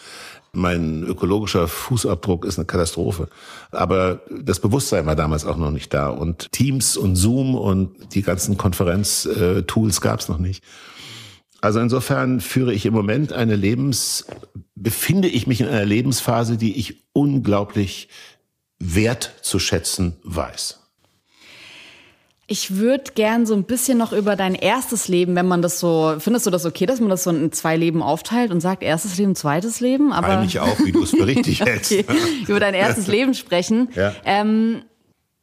Mein ökologischer Fußabdruck ist eine Katastrophe. Aber das Bewusstsein war damals auch noch nicht da. Und Teams und Zoom und die ganzen Konferenztools gab es noch nicht. Also insofern führe ich im Moment eine Lebens, befinde ich mich in einer Lebensphase, die ich unglaublich wert zu schätzen weiß. Ich würde gern so ein bisschen noch über dein erstes Leben, wenn man das so, findest du das okay, dass man das so in zwei Leben aufteilt und sagt erstes Leben, zweites Leben? Aber Eigentlich auch, wie du es für richtig hältst. okay. Über dein erstes Leben sprechen. Ja. Ähm,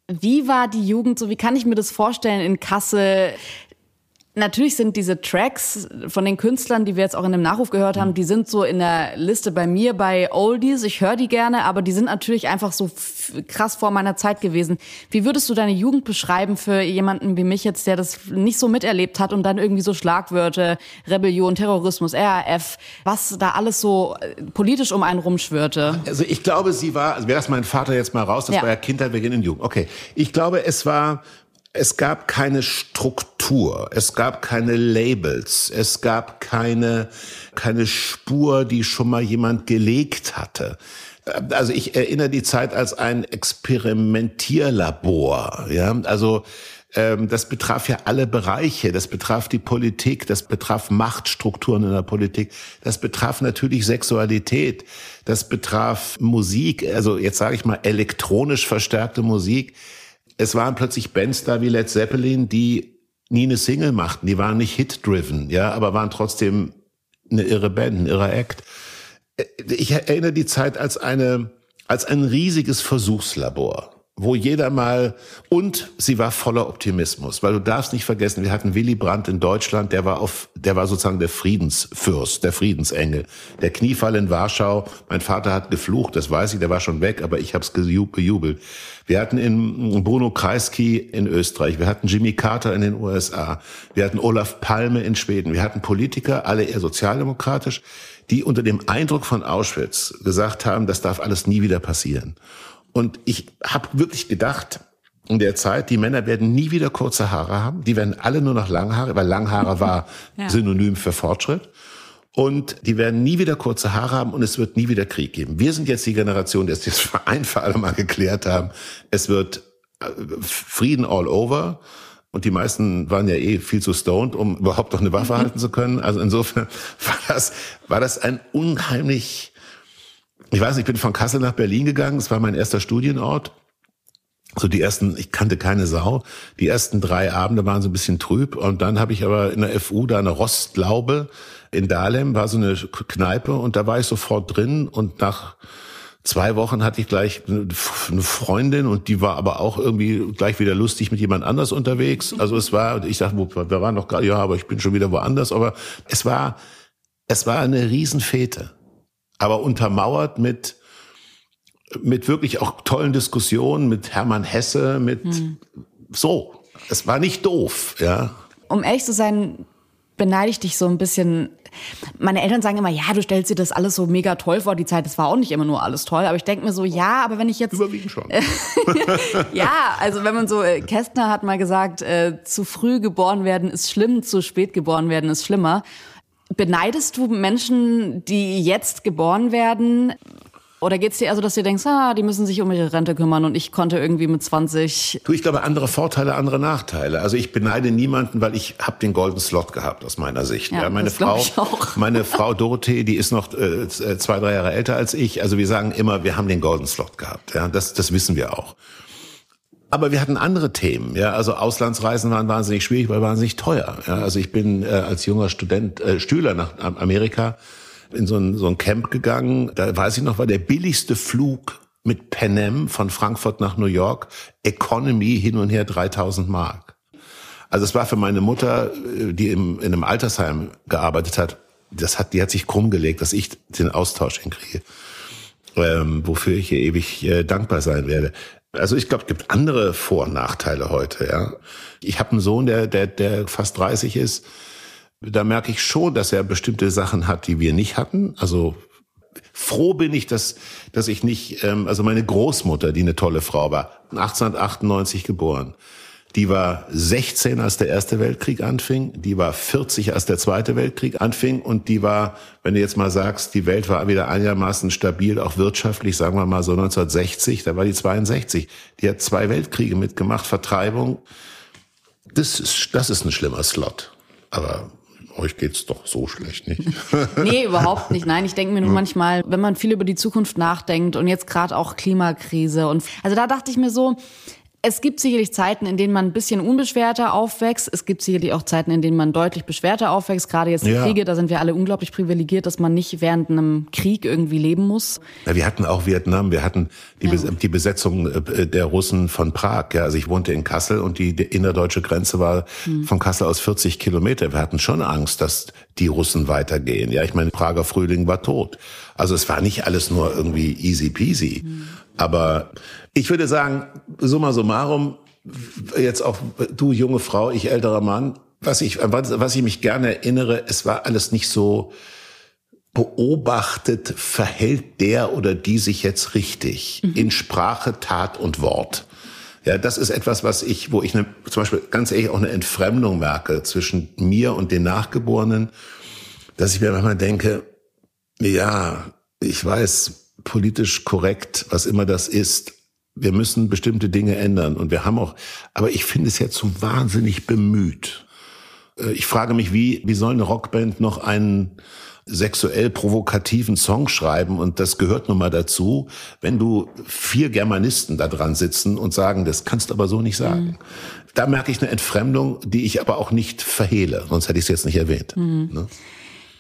wie war die Jugend so? Wie kann ich mir das vorstellen in Kassel? Natürlich sind diese Tracks von den Künstlern, die wir jetzt auch in dem Nachruf gehört haben, die sind so in der Liste bei mir bei Oldies. Ich höre die gerne, aber die sind natürlich einfach so krass vor meiner Zeit gewesen. Wie würdest du deine Jugend beschreiben für jemanden wie mich jetzt, der das nicht so miterlebt hat und dann irgendwie so Schlagwörter, Rebellion, Terrorismus, RAF, was da alles so äh, politisch um einen rumschwirrte? Also ich glaube, sie war, also wir lassen meinen Vater jetzt mal raus, das ja. war ja Kindheit, gehen in Jugend. Okay, ich glaube, es war, es gab keine Struktur es gab keine Labels, es gab keine, keine Spur, die schon mal jemand gelegt hatte. Also ich erinnere die Zeit als ein Experimentierlabor, ja, also ähm, das betraf ja alle Bereiche. Das betraf die Politik, das betraf Machtstrukturen in der Politik, das betraf natürlich Sexualität, das betraf Musik, also jetzt sage ich mal elektronisch verstärkte Musik. Es waren plötzlich Bands da wie Led Zeppelin, die nie eine Single machten, die waren nicht hit-driven, ja, aber waren trotzdem eine irre Band, ein irrer Act. Äh, ich erinnere die Zeit als eine, als ein riesiges Versuchslabor wo jeder mal und sie war voller Optimismus, weil du darfst nicht vergessen, wir hatten Willy Brandt in Deutschland, der war auf, der war sozusagen der Friedensfürst, der Friedensengel, der Kniefall in Warschau. Mein Vater hat geflucht, das weiß ich, der war schon weg, aber ich habe es bejubelt. Wir hatten in Bruno Kreisky in Österreich, wir hatten Jimmy Carter in den USA, wir hatten Olaf Palme in Schweden, wir hatten Politiker, alle eher sozialdemokratisch, die unter dem Eindruck von Auschwitz gesagt haben, das darf alles nie wieder passieren. Und ich habe wirklich gedacht, in der Zeit, die Männer werden nie wieder kurze Haare haben. Die werden alle nur noch Langhaare, weil Langhaare war ja. synonym für Fortschritt. Und die werden nie wieder kurze Haare haben und es wird nie wieder Krieg geben. Wir sind jetzt die Generation, die es jetzt für ein für alle Mal geklärt haben. Es wird äh, Frieden all over. Und die meisten waren ja eh viel zu stoned, um überhaupt noch eine Waffe halten zu können. Also insofern war das, war das ein unheimlich ich weiß, ich bin von Kassel nach Berlin gegangen. Das war mein erster Studienort. So die ersten, ich kannte keine Sau. Die ersten drei Abende waren so ein bisschen trüb. Und dann habe ich aber in der FU da eine Rostlaube in Dahlem, war so eine Kneipe und da war ich sofort drin und nach zwei Wochen hatte ich gleich eine Freundin und die war aber auch irgendwie gleich wieder lustig mit jemand anders unterwegs. Also es war, ich dachte, wir waren noch gerade, ja, aber ich bin schon wieder woanders. Aber es war, es war eine Riesenfete aber untermauert mit mit wirklich auch tollen Diskussionen mit Hermann Hesse, mit hm. so. Es war nicht doof, ja. Um ehrlich zu sein, beneide ich dich so ein bisschen. Meine Eltern sagen immer, ja, du stellst dir das alles so mega toll vor. Die Zeit, das war auch nicht immer nur alles toll. Aber ich denke mir so, ja, aber wenn ich jetzt. Überwiegend schon. ja, also wenn man so, äh, Kästner hat mal gesagt, äh, zu früh geboren werden ist schlimm, zu spät geboren werden ist schlimmer. Beneidest du Menschen, die jetzt geboren werden? Oder geht es dir eher so, dass du denkst, ah, die müssen sich um ihre Rente kümmern und ich konnte irgendwie mit 20... Du, ich glaube, andere Vorteile, andere Nachteile. Also ich beneide niemanden, weil ich habe den Golden Slot gehabt aus meiner Sicht. Ja, ja meine Frau, meine Frau Dorothee, die ist noch äh, zwei, drei Jahre älter als ich. Also wir sagen immer, wir haben den Golden Slot gehabt. Ja, das, das wissen wir auch. Aber wir hatten andere Themen. Ja, also Auslandsreisen waren wahnsinnig schwierig, weil wahnsinnig teuer. Ja, also ich bin äh, als junger Student äh, Stühler nach Amerika in so ein, so ein Camp gegangen. Da weiß ich noch, war der billigste Flug mit Panem von Frankfurt nach New York Economy hin und her 3000 Mark. Also es war für meine Mutter, äh, die im, in einem Altersheim gearbeitet hat, das hat, die hat sich krumm gelegt, dass ich den Austausch hinkriege. Ähm, wofür ich ihr ewig äh, dankbar sein werde. Also ich glaube, es gibt andere Vor- und Nachteile heute. Ja, ich habe einen Sohn, der der der fast 30 ist. Da merke ich schon, dass er bestimmte Sachen hat, die wir nicht hatten. Also froh bin ich, dass dass ich nicht. Ähm, also meine Großmutter, die eine tolle Frau war, 1898 geboren die war 16, als der Erste Weltkrieg anfing. Die war 40, als der Zweite Weltkrieg anfing. Und die war, wenn du jetzt mal sagst, die Welt war wieder einigermaßen stabil, auch wirtschaftlich, sagen wir mal so 1960, da war die 62. Die hat zwei Weltkriege mitgemacht, Vertreibung. Das ist, das ist ein schlimmer Slot. Aber euch geht's doch so schlecht nicht. nee, überhaupt nicht. Nein, ich denke mir nur hm. manchmal, wenn man viel über die Zukunft nachdenkt und jetzt gerade auch Klimakrise und also da dachte ich mir so, es gibt sicherlich Zeiten, in denen man ein bisschen unbeschwerter aufwächst. Es gibt sicherlich auch Zeiten, in denen man deutlich beschwerter aufwächst. Gerade jetzt ja. Kriege, da sind wir alle unglaublich privilegiert, dass man nicht während einem Krieg irgendwie leben muss. Ja, wir hatten auch Vietnam, wir hatten die, ja. die Besetzung äh, der Russen von Prag. Ja, also ich wohnte in Kassel und die, die innerdeutsche Grenze war hm. von Kassel aus 40 Kilometer. Wir hatten schon Angst, dass die Russen weitergehen. Ja, ich meine, Prager Frühling war tot. Also es war nicht alles nur irgendwie easy peasy. Hm. Aber ich würde sagen, summa summarum, jetzt auch du junge Frau, ich älterer Mann, was ich, was ich mich gerne erinnere, es war alles nicht so beobachtet, verhält der oder die sich jetzt richtig mhm. in Sprache, Tat und Wort. Ja, das ist etwas, was ich, wo ich eine, zum Beispiel ganz ehrlich auch eine Entfremdung merke zwischen mir und den Nachgeborenen, dass ich mir manchmal denke, ja, ich weiß, politisch korrekt, was immer das ist, wir müssen bestimmte Dinge ändern und wir haben auch, aber ich finde es jetzt so wahnsinnig bemüht. Äh, ich frage mich, wie, wie soll eine Rockband noch einen sexuell provokativen Song schreiben und das gehört nun mal dazu, wenn du vier Germanisten da dran sitzen und sagen, das kannst du aber so nicht sagen. Mhm. Da merke ich eine Entfremdung, die ich aber auch nicht verhehle, sonst hätte ich es jetzt nicht erwähnt. Mhm. Ne?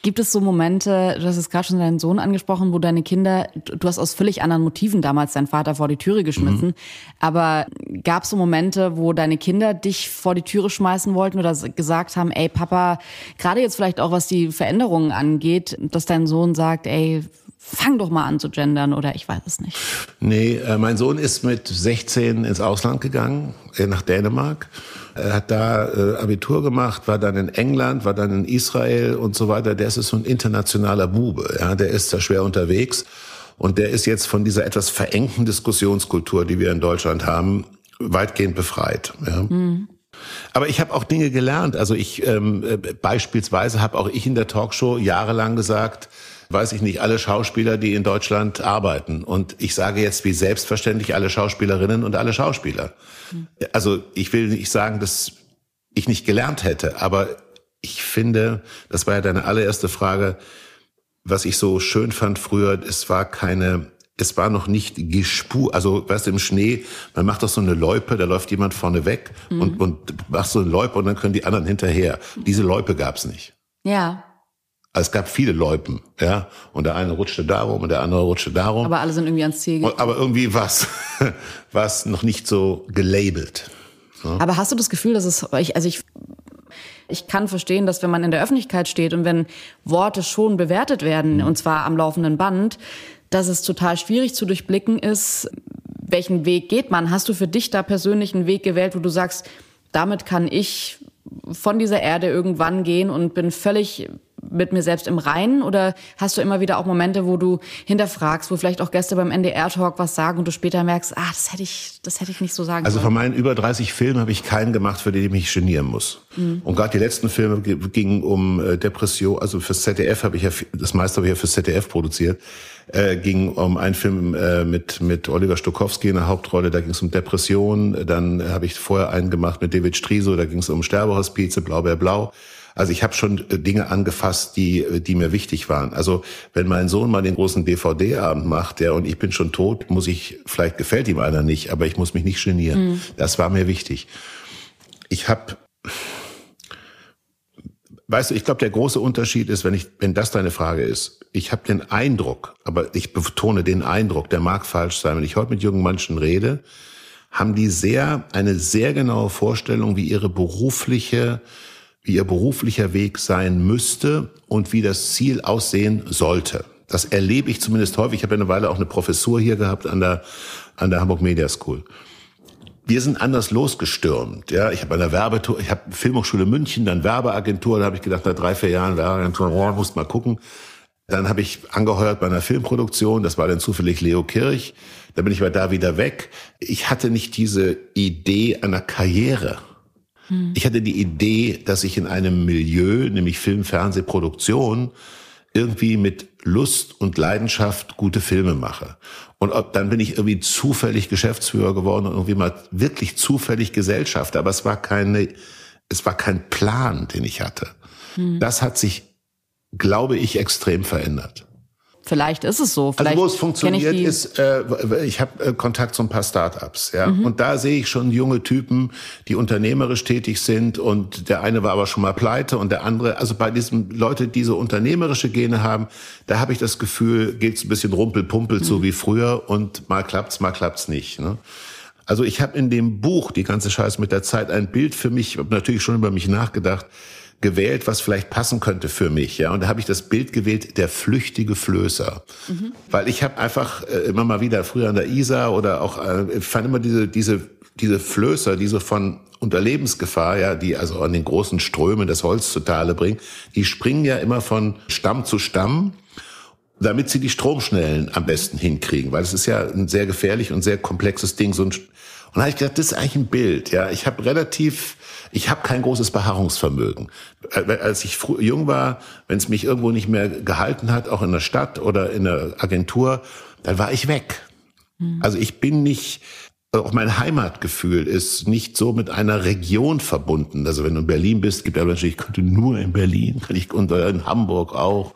Gibt es so Momente, du hast es gerade schon deinen Sohn angesprochen, wo deine Kinder, du hast aus völlig anderen Motiven damals deinen Vater vor die Türe geschmissen, mhm. aber gab es so Momente, wo deine Kinder dich vor die Türe schmeißen wollten oder gesagt haben, ey Papa, gerade jetzt vielleicht auch was die Veränderungen angeht, dass dein Sohn sagt, ey, fang doch mal an zu gendern oder ich weiß es nicht. Nee, äh, mein Sohn ist mit 16 ins Ausland gegangen, äh, nach Dänemark. Er hat da äh, Abitur gemacht, war dann in England, war dann in Israel und so weiter. Der ist so ein internationaler Bube. Ja, der ist da schwer unterwegs. Und der ist jetzt von dieser etwas verengten Diskussionskultur, die wir in Deutschland haben, weitgehend befreit. Ja. Mhm. Aber ich habe auch Dinge gelernt. Also ich ähm, äh, beispielsweise habe auch ich in der Talkshow jahrelang gesagt, weiß ich nicht, alle Schauspieler, die in Deutschland arbeiten. Und ich sage jetzt wie selbstverständlich alle Schauspielerinnen und alle Schauspieler. Mhm. Also ich will nicht sagen, dass ich nicht gelernt hätte, aber ich finde, das war ja deine allererste Frage, was ich so schön fand früher, es war keine, es war noch nicht gespur, also weißt du, im Schnee, man macht doch so eine Loipe, da läuft jemand vorne weg mhm. und, und macht so eine Loipe und dann können die anderen hinterher. Diese Loipe gab's nicht. Ja. Also es gab viele Loipen, ja. Und der eine rutschte darum und der andere rutschte darum. Aber alle sind irgendwie ans Ziel gekommen. Aber irgendwie was, was noch nicht so gelabelt. Ja? Aber hast du das Gefühl, dass es, ich, also ich, ich kann verstehen, dass wenn man in der Öffentlichkeit steht und wenn Worte schon bewertet werden, mhm. und zwar am laufenden Band, dass es total schwierig zu durchblicken ist, welchen Weg geht man? Hast du für dich da persönlich einen Weg gewählt, wo du sagst, damit kann ich von dieser Erde irgendwann gehen und bin völlig mit mir selbst im Reinen oder hast du immer wieder auch Momente, wo du hinterfragst, wo vielleicht auch Gäste beim NDR-Talk was sagen und du später merkst, ah, das hätte ich, das hätte ich nicht so sagen Also sollen. von meinen über 30 Filmen habe ich keinen gemacht, für den ich mich genieren muss. Mhm. Und gerade die letzten Filme gingen um äh, Depression, also fürs ZDF habe ich ja, das meiste habe ich ja fürs ZDF produziert, äh, ging um einen Film äh, mit, mit Oliver Stokowski in der Hauptrolle, da ging es um Depression, dann habe ich vorher einen gemacht mit David Striso, da ging es um Sterbehospize, Blaubeer Blau. Also ich habe schon äh, Dinge angefasst, die, äh, die mir wichtig waren. Also wenn mein Sohn mal den großen DVD-Abend macht, der und ich bin schon tot, muss ich, vielleicht gefällt ihm einer nicht, aber ich muss mich nicht genieren. Mhm. Das war mir wichtig. Ich habe Weißt du, ich glaube, der große Unterschied ist, wenn ich, wenn das deine Frage ist, ich habe den Eindruck, aber ich betone den Eindruck, der mag falsch sein, wenn ich heute mit jungen Menschen rede, haben die sehr, eine sehr genaue Vorstellung, wie ihre berufliche wie ihr beruflicher Weg sein müsste und wie das Ziel aussehen sollte. Das erlebe ich zumindest häufig. Ich habe eine Weile auch eine Professur hier gehabt an der, an der Hamburg Media School. Wir sind anders losgestürmt. Ja, ich habe eine Werbetour, ich habe Filmhochschule München, dann Werbeagentur. Da habe ich gedacht, nach drei, vier Jahren Werbeagentur, oh, muss mal gucken. Dann habe ich angeheuert bei einer Filmproduktion. Das war dann zufällig Leo Kirch. Da bin ich aber da wieder weg. Ich hatte nicht diese Idee einer Karriere. Hm. Ich hatte die Idee, dass ich in einem Milieu, nämlich Film, Fernsehproduktion, irgendwie mit Lust und Leidenschaft gute Filme mache. Und dann bin ich irgendwie zufällig Geschäftsführer geworden und irgendwie mal wirklich zufällig Gesellschafter. Aber es war keine, es war kein Plan, den ich hatte. Hm. Das hat sich, glaube ich, extrem verändert. Vielleicht ist es so. Also Vielleicht also wo es funktioniert ich ist, äh, ich habe äh, Kontakt zu ein paar Startups, ja, mhm. und da sehe ich schon junge Typen, die unternehmerisch tätig sind und der eine war aber schon mal pleite und der andere, also bei diesen Leute, die so unternehmerische Gene haben, da habe ich das Gefühl, geht's ein bisschen rumpelpumpel mhm. so wie früher und mal klappt's, mal klappt's nicht. Ne? Also ich habe in dem Buch die ganze Scheiße mit der Zeit ein Bild für mich, natürlich schon über mich nachgedacht gewählt, was vielleicht passen könnte für mich. Ja, und da habe ich das Bild gewählt, der flüchtige Flößer, mhm. weil ich habe einfach äh, immer mal wieder früher an der Isar oder auch äh, ich fand immer diese diese diese Flößer, diese von unter Lebensgefahr, ja, die also an den großen Strömen das Holz zu Tale bringen, die springen ja immer von Stamm zu Stamm damit sie die Stromschnellen am besten hinkriegen, weil es ist ja ein sehr gefährlich und sehr komplexes Ding. So ein Und da habe ich gedacht, das ist eigentlich ein Bild. Ja, ich habe relativ, ich habe kein großes Beharrungsvermögen. Äh, als ich jung war, wenn es mich irgendwo nicht mehr gehalten hat, auch in der Stadt oder in der Agentur, dann war ich weg. Mhm. Also ich bin nicht, auch mein Heimatgefühl ist nicht so mit einer Region verbunden. Also wenn du in Berlin bist, gibt es Menschen, ich könnte nur in Berlin, kann ich und in Hamburg auch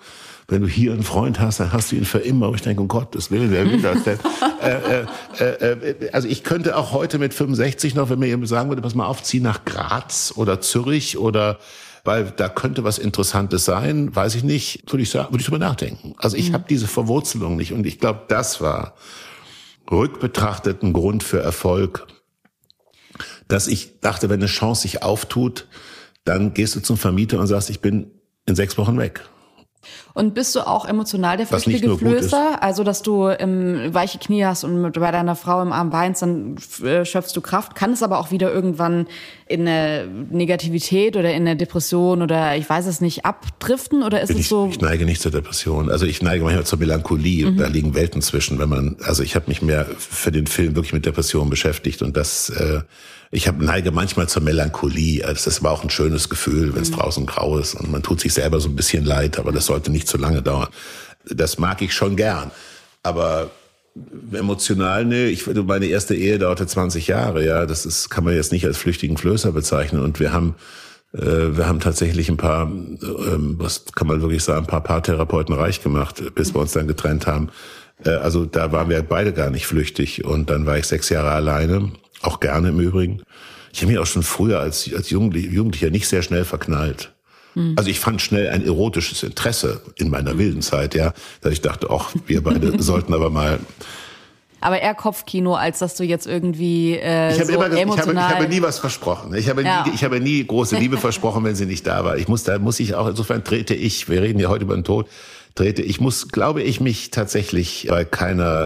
wenn du hier einen Freund hast, dann hast du ihn für immer. Und ich denke, um Gottes Willen, wer will das denn? äh, äh, äh, also ich könnte auch heute mit 65 noch, wenn mir jemand sagen würde, pass mal auf, zieh nach Graz oder Zürich oder weil da könnte was Interessantes sein, weiß ich nicht, würde ich sagen, würde ich drüber nachdenken. Also ich mhm. habe diese Verwurzelung nicht und ich glaube, das war rückbetrachtet ein Grund für Erfolg, dass ich dachte, wenn eine Chance sich auftut, dann gehst du zum Vermieter und sagst, ich bin in sechs Wochen weg. Und bist du auch emotional der flüchtige Flößer? Also, dass du ähm, weiche Knie hast und bei deiner Frau im Arm weinst, dann äh, schöpfst du Kraft. Kann es aber auch wieder irgendwann in eine Negativität oder in eine Depression oder ich weiß es nicht abdriften oder ist Bin es ich, so? Ich neige nicht zur Depression. Also ich neige manchmal zur Melancholie. Mhm. Da liegen Welten zwischen, wenn man, also ich habe mich mehr für den Film wirklich mit Depressionen beschäftigt und das äh, ich habe neige manchmal zur Melancholie. Also das war auch ein schönes Gefühl, wenn es mhm. draußen grau ist und man tut sich selber so ein bisschen leid, aber das sollte nicht zu lange dauern. Das mag ich schon gern. Aber emotional, nee, ich, meine erste Ehe dauerte 20 Jahre, ja. Das ist, kann man jetzt nicht als flüchtigen Flößer bezeichnen. Und wir haben, äh, wir haben tatsächlich ein paar, ähm, was kann man wirklich sagen, ein paar Paartherapeuten reich gemacht, bis wir uns dann getrennt haben. Äh, also da waren wir beide gar nicht flüchtig. Und dann war ich sechs Jahre alleine auch gerne im Übrigen. Ich habe mich auch schon früher als, als Jugendlicher nicht sehr schnell verknallt. Mhm. Also ich fand schnell ein erotisches Interesse in meiner mhm. wilden Zeit, ja, dass ich dachte, ach, wir beide sollten aber mal aber eher Kopfkino, als dass du jetzt irgendwie äh, ich habe so immer, emotional... Ich habe, ich habe nie was versprochen. Ich habe, ja. nie, ich habe nie große Liebe versprochen, wenn sie nicht da war. Ich muss, da muss ich auch, insofern trete ich, wir reden ja heute über den Tod, trete ich, muss, glaube ich, mich tatsächlich bei keiner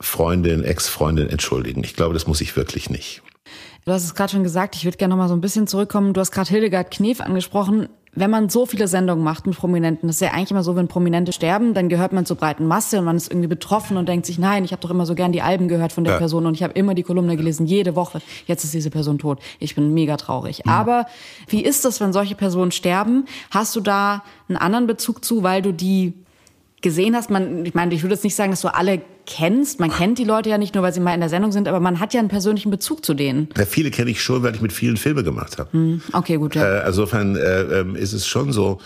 Freundin, Ex-Freundin entschuldigen. Ich glaube, das muss ich wirklich nicht. Du hast es gerade schon gesagt, ich würde gerne noch mal so ein bisschen zurückkommen. Du hast gerade Hildegard Knef angesprochen. Wenn man so viele Sendungen macht mit Prominenten, das ist ja eigentlich immer so, wenn Prominente sterben, dann gehört man zur breiten Masse und man ist irgendwie betroffen und denkt sich, nein, ich habe doch immer so gern die Alben gehört von der ja. Person und ich habe immer die Kolumne gelesen, jede Woche. Jetzt ist diese Person tot. Ich bin mega traurig. Mhm. Aber wie ist das, wenn solche Personen sterben? Hast du da einen anderen Bezug zu, weil du die gesehen hast, man, ich meine, ich würde jetzt nicht sagen, dass du alle kennst. Man kennt die Leute ja nicht nur, weil sie mal in der Sendung sind, aber man hat ja einen persönlichen Bezug zu denen. Ja, viele kenne ich schon, weil ich mit vielen Filme gemacht habe. Hm, okay, gut. Ja. Äh, insofern äh, äh, ist es schon so.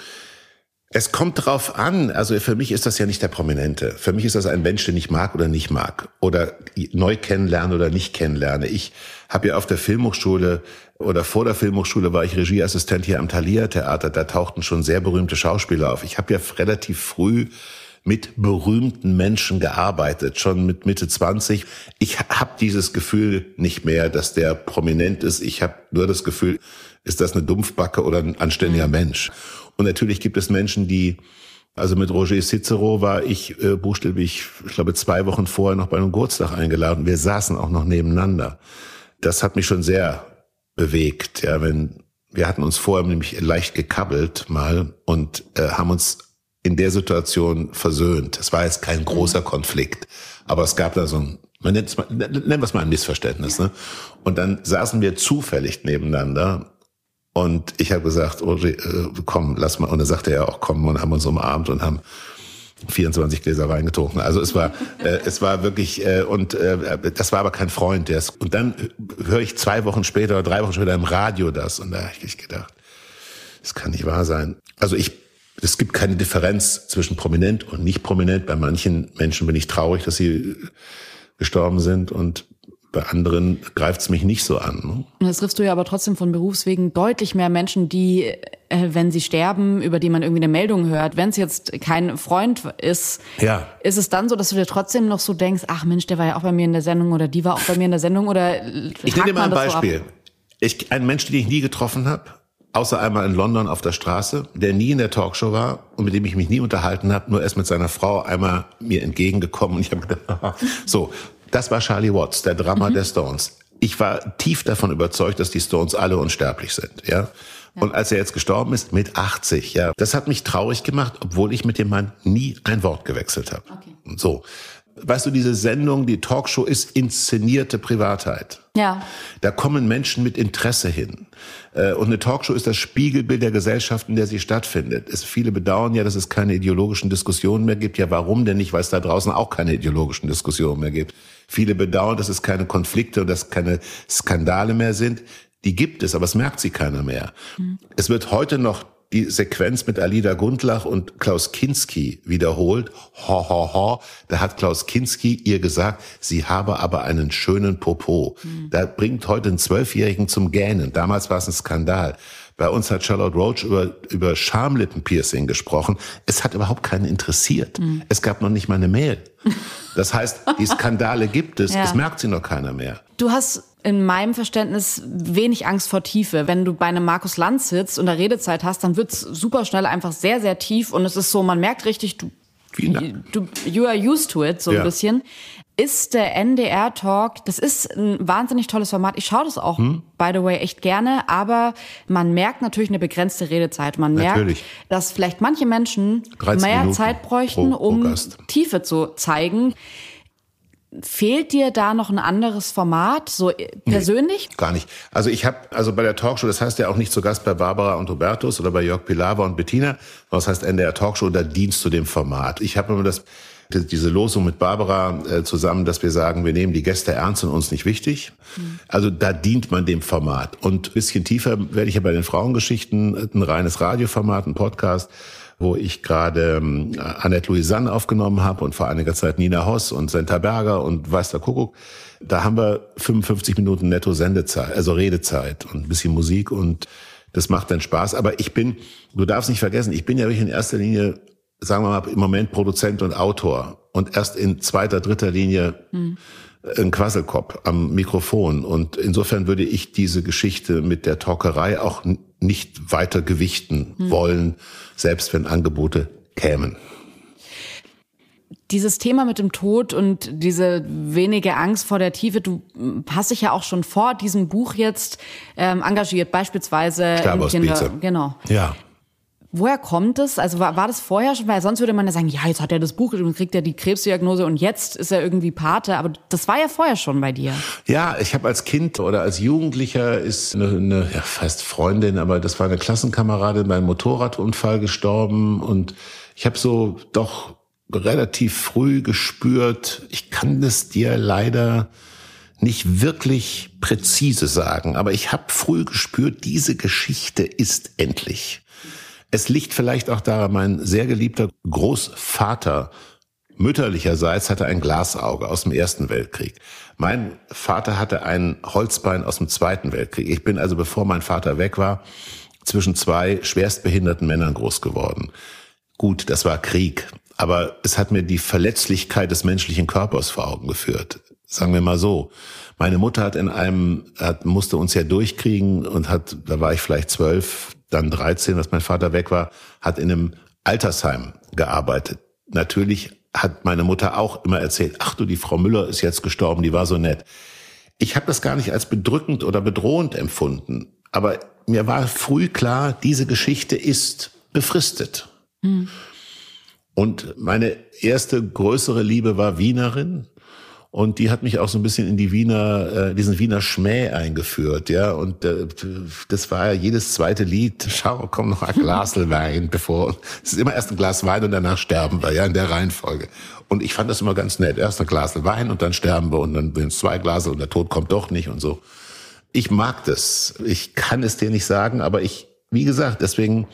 Es kommt drauf an. Also für mich ist das ja nicht der Prominente. Für mich ist das ein Mensch, den ich mag oder nicht mag oder neu kennenlerne oder nicht kennenlerne. Ich habe ja auf der Filmhochschule oder vor der Filmhochschule war ich Regieassistent hier am Thalia Theater. Da tauchten schon sehr berühmte Schauspieler auf. Ich habe ja relativ früh mit berühmten Menschen gearbeitet, schon mit Mitte 20. Ich habe dieses Gefühl nicht mehr, dass der prominent ist. Ich habe nur das Gefühl, ist das eine Dumpfbacke oder ein anständiger mhm. Mensch? Und natürlich gibt es Menschen, die also mit Roger Cicero war ich äh, buchstäblich, ich glaube, zwei Wochen vorher noch bei einem Geburtstag eingeladen. Wir saßen auch noch nebeneinander. Das hat mich schon sehr bewegt. Ja, wenn wir hatten uns vorher nämlich leicht gekabbelt mal und äh, haben uns in der Situation versöhnt. Es war jetzt kein großer mhm. Konflikt, aber es gab da so ein, man nennt es mal, nennen wir es mal ein Missverständnis. Ne? Und dann saßen wir zufällig nebeneinander und ich habe gesagt, oh, äh, komm, lass mal. Und dann sagte er auch, komm, und haben uns umarmt und haben 24 Gläser Wein getrunken. Also es war, äh, es war wirklich, äh, und äh, das war aber kein Freund. Der ist, und dann höre ich zwei Wochen später oder drei Wochen später im Radio das. Und da habe ich gedacht, das kann nicht wahr sein. Also ich es gibt keine Differenz zwischen prominent und nicht prominent. Bei manchen Menschen bin ich traurig, dass sie gestorben sind und bei anderen greift es mich nicht so an. Ne? Das triffst du ja aber trotzdem von Berufswegen deutlich mehr Menschen, die äh, wenn sie sterben, über die man irgendwie eine Meldung hört, wenn es jetzt kein Freund ist, Ja. ist es dann so, dass du dir trotzdem noch so denkst, ach Mensch, der war ja auch bei mir in der Sendung oder die war auch bei mir in der Sendung oder Ich nenne dir mal ein Beispiel. Ich, ein Mensch, den ich nie getroffen habe, außer einmal in London auf der Straße, der nie in der Talkshow war und mit dem ich mich nie unterhalten habe, nur erst mit seiner Frau einmal mir entgegengekommen und ich habe gedacht, so, das war Charlie Watts, der Drama der Stones. Ich war tief davon überzeugt, dass die Stones alle unsterblich sind, ja. Und als er jetzt gestorben ist, mit 80, ja, das hat mich traurig gemacht, obwohl ich mit dem Mann nie ein Wort gewechselt habe. Und so. Weißt du, diese Sendung, die Talkshow ist inszenierte Privatheit. Ja. Da kommen Menschen mit Interesse hin. Äh, Und eine Talkshow ist das Spiegelbild der Gesellschaft, in der sie stattfindet. Es, viele bedauern ja, dass es keine ideologischen Diskussionen mehr gibt. Ja, warum denn nicht? Weil es da draußen auch keine ideologischen Diskussionen mehr gibt. Viele bedauern, dass es keine Konflikte und dass keine Skandale mehr sind. Die gibt es, aber es merkt sie keiner mehr. Es wird heute noch die Sequenz mit Alida Gundlach und Klaus Kinski wiederholt. Ho, ho, ho. Da hat Klaus Kinski ihr gesagt, sie habe aber einen schönen Popo. Da bringt heute einen Zwölfjährigen zum Gähnen. Damals war es ein Skandal. Bei uns hat Charlotte Roach über, über Schamlippenpiercing gesprochen. Es hat überhaupt keinen interessiert. Es gab noch nicht mal eine Mail. Das heißt, die Skandale gibt es. Ja. Es merkt sie noch keiner mehr. Du hast in meinem Verständnis wenig Angst vor Tiefe. Wenn du bei einem Markus Lanz sitzt und da Redezeit hast, dann wird's super schnell einfach sehr, sehr tief und es ist so, man merkt richtig, du, du you are used to it, so Ja. ein bisschen. Ist der NDR-Talk, das ist ein wahnsinnig tolles Format. Ich schaue das auch, Hm? by the way, echt gerne, aber man merkt natürlich eine begrenzte Redezeit. Man merkt, Natürlich. dass vielleicht manche Menschen 13 mehr Minuten Zeit bräuchten, pro- pro um. Tiefe zu zeigen. Fehlt dir da noch ein anderes Format, so äh, persönlich? Gar nicht. Also ich habe, also bei der Talkshow, das heißt ja auch nicht zu Gast bei Barbara und Hubertus oder bei Jörg Pilawa und Bettina, das heißt NDR Talkshow, da dienst du dem Format. Ich habe immer das, die- diese Losung mit Barbara äh, zusammen, dass wir sagen, wir nehmen die Gäste ernst und uns nicht wichtig. Also da dient man dem Format. Und ein bisschen tiefer werde ich ja bei den Frauengeschichten ein reines Radioformat, ein Podcast, wo ich gerade ähm, Annette Louisanne aufgenommen habe und vor einiger Zeit Nina Hoss und Senta Berger und weiß der Kuckuck. Da haben wir 55 Minuten netto Sendezeit, also Redezeit und ein bisschen Musik und das macht dann Spaß. Aber ich bin, du darfst nicht vergessen, ich bin ja wirklich in erster Linie, sagen wir mal, im Moment Produzent und Autor und erst in zweiter, dritter Linie ein Quasselkopf am Mikrofon. Und insofern würde ich diese Geschichte mit der Talkerei auch nicht weiter gewichten wollen, selbst wenn Angebote kämen. Dieses Thema mit dem Tod und diese wenige Angst vor der Tiefe, du mm, hast dich ja auch schon vor diesem Buch jetzt ähm, engagiert, beispielsweise Sterbe in Kinder. Genau. Ja. Woher kommt es? Also war, war das vorher schon? Weil sonst würde man ja sagen, ja, jetzt hat er das Buch und kriegt er die Krebsdiagnose und jetzt ist er irgendwie Pate. Aber das war ja vorher schon bei dir. Ja, ich habe als Kind oder als Jugendlicher ist eine, eine ja, fast Freundin, aber das war eine Klassenkameradin bei einem Motorradunfall gestorben und ich habe so doch relativ früh gespürt, ich kann das dir leider nicht wirklich präzise sagen, aber ich habe früh gespürt, diese Geschichte ist endlich. Es liegt vielleicht auch daran, mein sehr geliebter Großvater mütterlicherseits hatte ein Glasauge aus dem Ersten Weltkrieg. Mein Vater hatte ein Holzbein aus dem Zweiten Weltkrieg. Ich bin also, bevor mein Vater weg war, zwischen zwei schwerstbehinderten Männern groß geworden. Gut, das war Krieg, aber es hat mir die Verletzlichkeit des menschlichen Körpers vor Augen geführt. Sagen wir mal so. Meine Mutter hat in einem, hat, musste uns ja durchkriegen und hat, da war ich vielleicht zwölf, dann 13, als mein Vater weg war, hat in einem Altersheim gearbeitet. Natürlich hat meine Mutter auch immer erzählt, ach du, die Frau Müller ist jetzt gestorben, die war so nett. Ich habe das gar nicht als bedrückend oder bedrohend empfunden, aber mir war früh klar, diese Geschichte ist befristet. Und meine erste größere Liebe war Wienerin. Und die hat mich auch so ein bisschen in die Wiener, äh, diesen Wiener Schmäh eingeführt, ja. Und äh, das war ja jedes zweite Lied. Schau, komm noch ein Glasel Wein, bevor. Es ist immer erst ein Glas Wein und danach sterben wir, ja, in der Reihenfolge. Und ich fand das immer ganz nett. Erst ein Glas Wein und dann sterben wir und dann sind es zwei Glas und der Tod kommt doch nicht und so. Ich mag das. Ich kann es dir nicht sagen, aber ich, wie gesagt, deswegen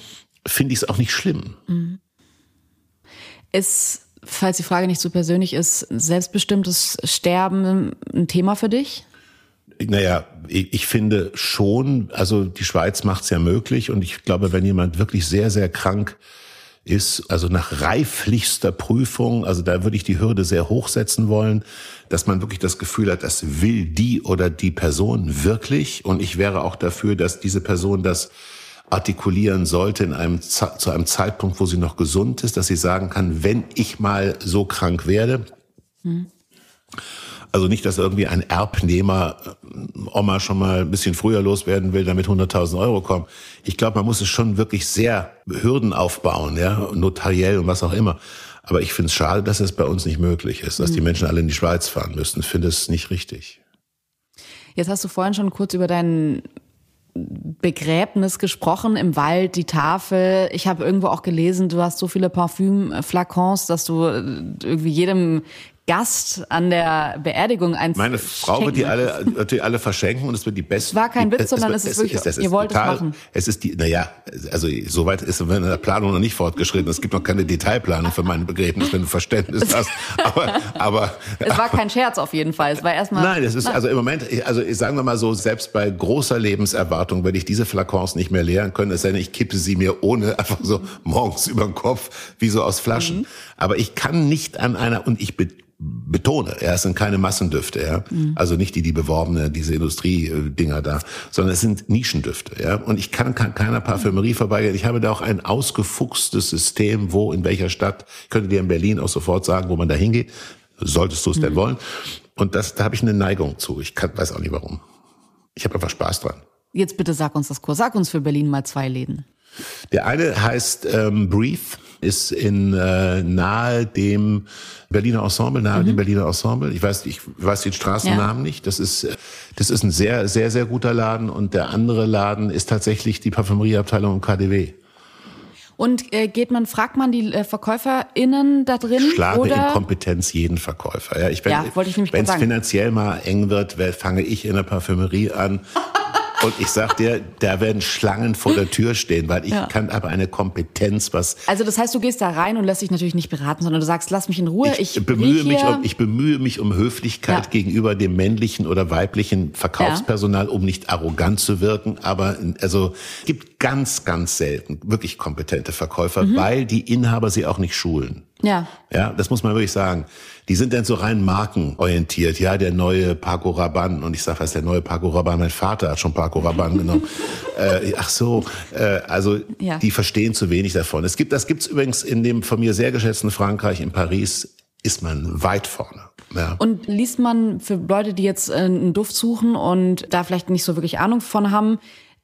finde ich es auch nicht schlimm. Ist, falls die Frage nicht so persönlich ist, selbstbestimmtes Sterben ein Thema für dich? Naja, ich, finde schon, also die Schweiz macht es ja möglich und ich glaube, wenn jemand wirklich sehr, sehr krank ist, also nach reiflichster Prüfung, also da würde ich die Hürde sehr hoch setzen wollen, dass man wirklich das Gefühl hat, das will die oder die Person wirklich und ich wäre auch dafür, dass diese Person das artikulieren sollte in einem, zu einem Zeitpunkt, wo sie noch gesund ist, dass sie sagen kann, wenn ich mal so krank werde, hm. Also nicht, dass irgendwie ein Erbnehmer äh, Oma schon mal ein bisschen früher loswerden will, damit 100.000 Euro kommen. Ich glaube, man muss es schon wirklich sehr Hürden aufbauen, ja, notariell und was auch immer. Aber ich finde es schade, dass es bei uns nicht möglich ist, dass die mhm. Menschen alle in die Schweiz fahren müssen. Ich finde es nicht richtig. Jetzt hast du vorhin schon kurz über deinen Begräbnis gesprochen im Wald, die Tafel. Ich habe irgendwo auch gelesen, du hast so viele Parfümflakons, dass du äh, irgendwie jedem Gast an der Beerdigung eins Meine Frau wird die alle, wird die alle verschenken und es wird die beste. War kein Witz, sondern es, es ist wirklich, es, es ihr wollt total, es machen. Es ist die, naja, also soweit ist meine Planung noch nicht fortgeschritten. Es gibt noch keine Detailplanung für mein Begräbnis, wenn du Verständnis hast. Aber, aber. Es war kein Scherz auf jeden Fall. Es war erstmal. Nein, es ist, also im Moment, also sagen wir mal so, selbst bei großer Lebenserwartung werde ich diese Flakons nicht mehr leeren können, es sei denn, ich kippe sie mir ohne einfach so morgens über den Kopf, wie so aus Flaschen. Mhm. Aber ich kann nicht an einer, und ich betone, ja, es sind keine Massendüfte, ja. Mhm. Also nicht die, die beworbene, diese Industriedinger da, sondern es sind Nischendüfte, ja. Und ich kann, kann keiner Parfümerie vorbeigehen. Ich habe da auch ein ausgefuchstes System, wo, in welcher Stadt. Ich könnte dir in Berlin auch sofort sagen, wo man da hingeht. Solltest du es mhm. denn wollen? Und das, da habe ich eine Neigung zu. Ich kann, weiß auch nicht warum. Ich habe einfach Spaß dran. Jetzt bitte sag uns das Kurs. Sag uns für Berlin mal zwei Läden. Der eine heißt ähm, Breathe, ist in äh, nahe dem Berliner Ensemble, nahe mhm. dem Berliner Ensemble. Ich weiß, ich weiß den Straßennamen ja. nicht. Das ist, das ist ein sehr, sehr, sehr guter Laden. Und der andere Laden ist tatsächlich die Parfümerieabteilung im KDW. Und äh, geht man, fragt man die äh, VerkäuferInnen da drin? Schlage oder? in Kompetenz jeden Verkäufer. Ja, ich, wenn ja, wenn es finanziell mal eng wird, fange ich in der Parfümerie an Und ich sag dir, da werden Schlangen vor der Tür stehen, weil ich ja. kann aber eine Kompetenz, was. Also das heißt, du gehst da rein und lässt dich natürlich nicht beraten, sondern du sagst, lass mich in Ruhe. Ich, ich bemühe mich um, ich bemühe mich um Höflichkeit ja. gegenüber dem männlichen oder weiblichen Verkaufspersonal, ja. um nicht arrogant zu wirken. Aber also gibt ganz, ganz selten wirklich kompetente Verkäufer, mhm. weil die Inhaber sie auch nicht schulen. Ja. Ja, das muss man wirklich sagen. Die sind dann so rein markenorientiert. Ja, der neue Paco Rabanne. Und ich sage, was ist der neue Paco Rabanne? Mein Vater hat schon Paco Rabanne genommen. äh, ach so, äh, also ja. die verstehen zu wenig davon. Es gibt, das gibt's übrigens in dem von mir sehr geschätzten Frankreich, in Paris, ist man weit vorne. Ja. Und liest man für Leute, die jetzt äh, einen Duft suchen und da vielleicht nicht so wirklich Ahnung von haben,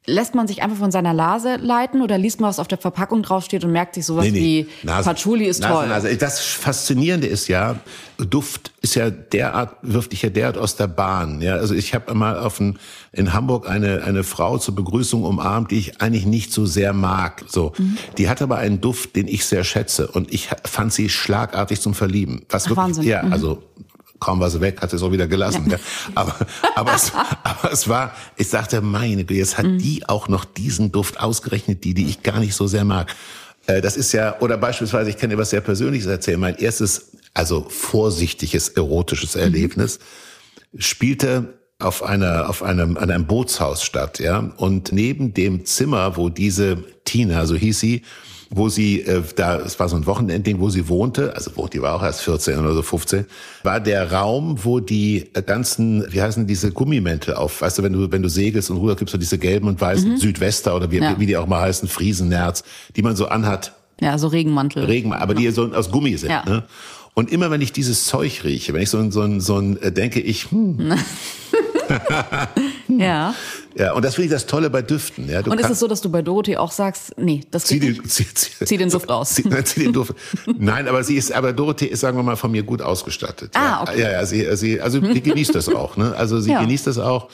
lässt man sich einfach von seiner Nase leiten oder liest man, was auf der Verpackung draufsteht und merkt sich sowas nee, nee. wie Nase, Patchouli ist Nase, toll? Nase. Das Faszinierende ist ja, Duft ist ja derart, wirft dich ja derart aus der Bahn. Ja, also ich habe mal auf ein, in Hamburg eine, eine Frau zur Begrüßung umarmt, die ich eigentlich nicht so sehr mag. So, mhm. Die hat aber einen Duft, den ich sehr schätze und ich fand sie schlagartig zum Verlieben. Was Ach, wirklich, Wahnsinn. ja, mhm. also kaum war sie weg, hat sie es auch wieder gelassen. Ja. Aber, aber, es, aber es war, ich sagte, meine Güte, jetzt hat mhm. die auch noch diesen Duft ausgerechnet, die, die ich gar nicht so sehr mag. Äh, das ist ja, oder beispielsweise, ich kann dir was sehr Persönliches erzählen. Mein erstes, also vorsichtiges, erotisches mhm. Erlebnis mhm. spielte auf einer, auf einem, an einem Bootshaus statt, ja. Und neben dem Zimmer, wo diese Tina, so hieß sie, wo sie äh, da, es war so ein Wochenendding, wo sie wohnte, also wo die war auch erst 14 oder so 15, war der Raum, wo die ganzen, wie heißen diese Gummimäntel auf, weißt du, wenn du wenn du segelst und rüber gibst du diese gelben und weißen mhm. Südwester oder wie, ja. wie die auch mal heißen, Friesennerz, die man so anhat. Ja, so Regenmantel. Regenmantel, aber die so aus Gummi sind. Ja. Ne? Und immer wenn ich dieses Zeug rieche, wenn ich so ein, so ein, so ein äh, denke ich, hm. ja. Ja, und das finde ich das Tolle bei Düften. Ja, und ist es so, dass du bei Dorothee auch sagst, nee, das zieh geht den, zieh, zieh, zieh, den Duft raus. Zieh, zieh den Duft. Nein, aber sie ist, aber Dorothee ist, sagen wir mal, von mir gut ausgestattet. Ah, okay. Ja, ja, sie, sie, also sie genießt das auch. Ne? Also sie ja. genießt das auch.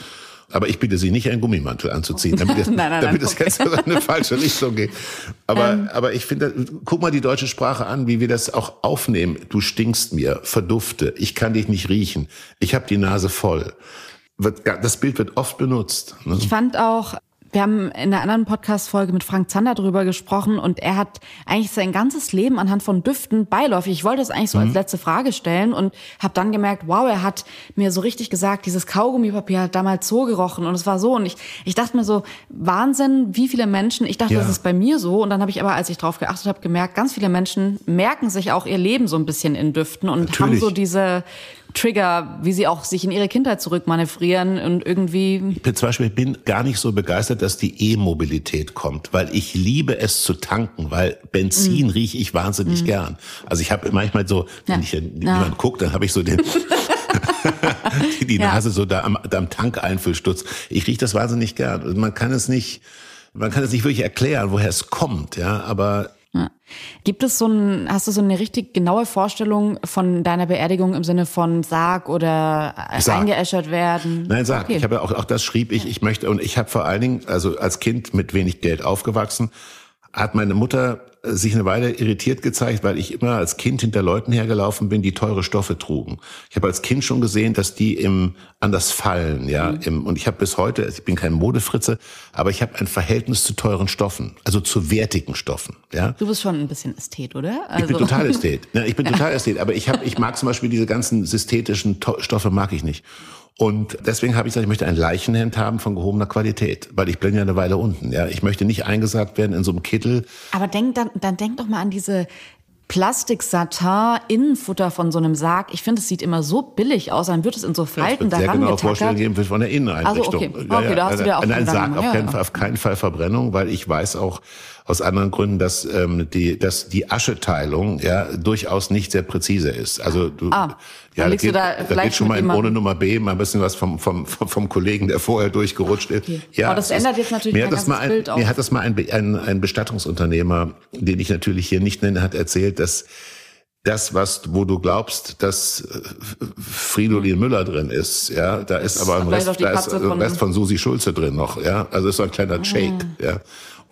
Aber ich bitte Sie nicht, einen Gummimantel anzuziehen, damit es, nein, nein, damit nein, es okay. jetzt in eine falsche Richtung geht. Aber, ähm. aber ich finde, guck mal die deutsche Sprache an, wie wir das auch aufnehmen. Du stinkst mir, verdufte, ich kann dich nicht riechen, ich habe die Nase voll. Das Bild wird oft benutzt. Ne? Ich fand auch, Wir haben in einer anderen Podcast-Folge mit Frank Zander drüber gesprochen und er hat eigentlich sein ganzes Leben anhand von Düften beiläufig. Ich wollte das eigentlich so als letzte Frage stellen und habe dann gemerkt, wow, er hat mir so richtig gesagt, dieses Kaugummipapier hat damals so gerochen und es war so und ich, ich dachte mir so, Wahnsinn, wie viele Menschen, ich dachte, Ja. das ist bei mir so und dann habe ich aber, als ich drauf geachtet habe, gemerkt, ganz viele Menschen merken sich auch ihr Leben so ein bisschen in Düften und haben Natürlich. so diese Trigger, wie sie auch sich in ihre Kindheit zurückmanövrieren und irgendwie Ich bin zum Beispiel bin gar nicht so begeistert, dass die E-Mobilität kommt, weil ich liebe es zu tanken, weil Benzin rieche ich wahnsinnig gern. Also ich habe manchmal so, wenn Mm. Ja. ich Ja. jemand guckt, dann habe ich so den die, die Ja. Nase so da am, da am Tankeinfüllsturz. Ich rieche das wahnsinnig gern. Also man kann es nicht, man kann es nicht wirklich erklären, woher es kommt, ja, aber Gibt es so ein, hast du so eine richtig genaue Vorstellung von deiner Beerdigung im Sinne von Sarg oder Sarg. eingeäschert werden? Nein, sag. Okay. Ich habe ja auch, auch das schrieb ich. Ich möchte und ich habe vor allen Dingen, also als Kind mit wenig Geld aufgewachsen, hat meine Mutter äh, sich eine Weile irritiert gezeigt, weil ich immer als Kind hinter Leuten hergelaufen bin, die teure Stoffe trugen. Ich habe als Kind schon gesehen, dass die im anders fallen, ja. Mhm. Im, und ich habe bis heute, ich bin kein Modefritze, aber ich habe ein Verhältnis zu teuren Stoffen, also zu wertigen Stoffen, ja. Du bist schon ein bisschen Ästhet, oder? Ich bin Also- total Ästhet. Ja, ich bin total Ästhet. Aber ich, hab, ich mag zum Beispiel diese ganzen synthetischen To- Stoffe mag ich nicht. Und deswegen habe ich gesagt, ich möchte ein Leichenhand haben von gehobener Qualität, weil ich bin ja eine Weile unten. Ja, ich möchte nicht eingesagt werden in so einem Kittel. Aber denk dann, dann denk doch mal an diese Plastik-Satin-Innenfutter von so einem Sarg. Ich finde, es sieht immer so billig aus. Dann wird es in so Ich Falten würde sehr daran genau vorstellen getackert. geben von der Inneneinrichtung. Also, okay. Okay, da hast du dir auch Nein, Sarg, auf, Ja, keinen, ja. Fall- auf keinen Fall Verbrennung, weil ich weiß auch aus anderen Gründen, dass ähm, die, dass die Ascheteilung ja durchaus nicht sehr präzise ist. Also du, Ah, ja, du geht, da da geht schon mal in ohne Nummer B mal ein bisschen was vom vom vom, vom Kollegen, der vorher durchgerutscht ist. Okay. Ja, Aber das es ändert jetzt natürlich mir hat das mal ein, Bild auch. Mir hat das mal ein, ein, ein Bestattungsunternehmer, den ich natürlich hier nicht nenne, hat erzählt, dass das, was, wo du glaubst, dass äh, Fridolin Müller drin ist, ja, da ist aber ein Rest, da ist Katze ein von- Ah. Rest von Susi Schulze drin noch, ja. Also ist so ein kleiner Shake, ja.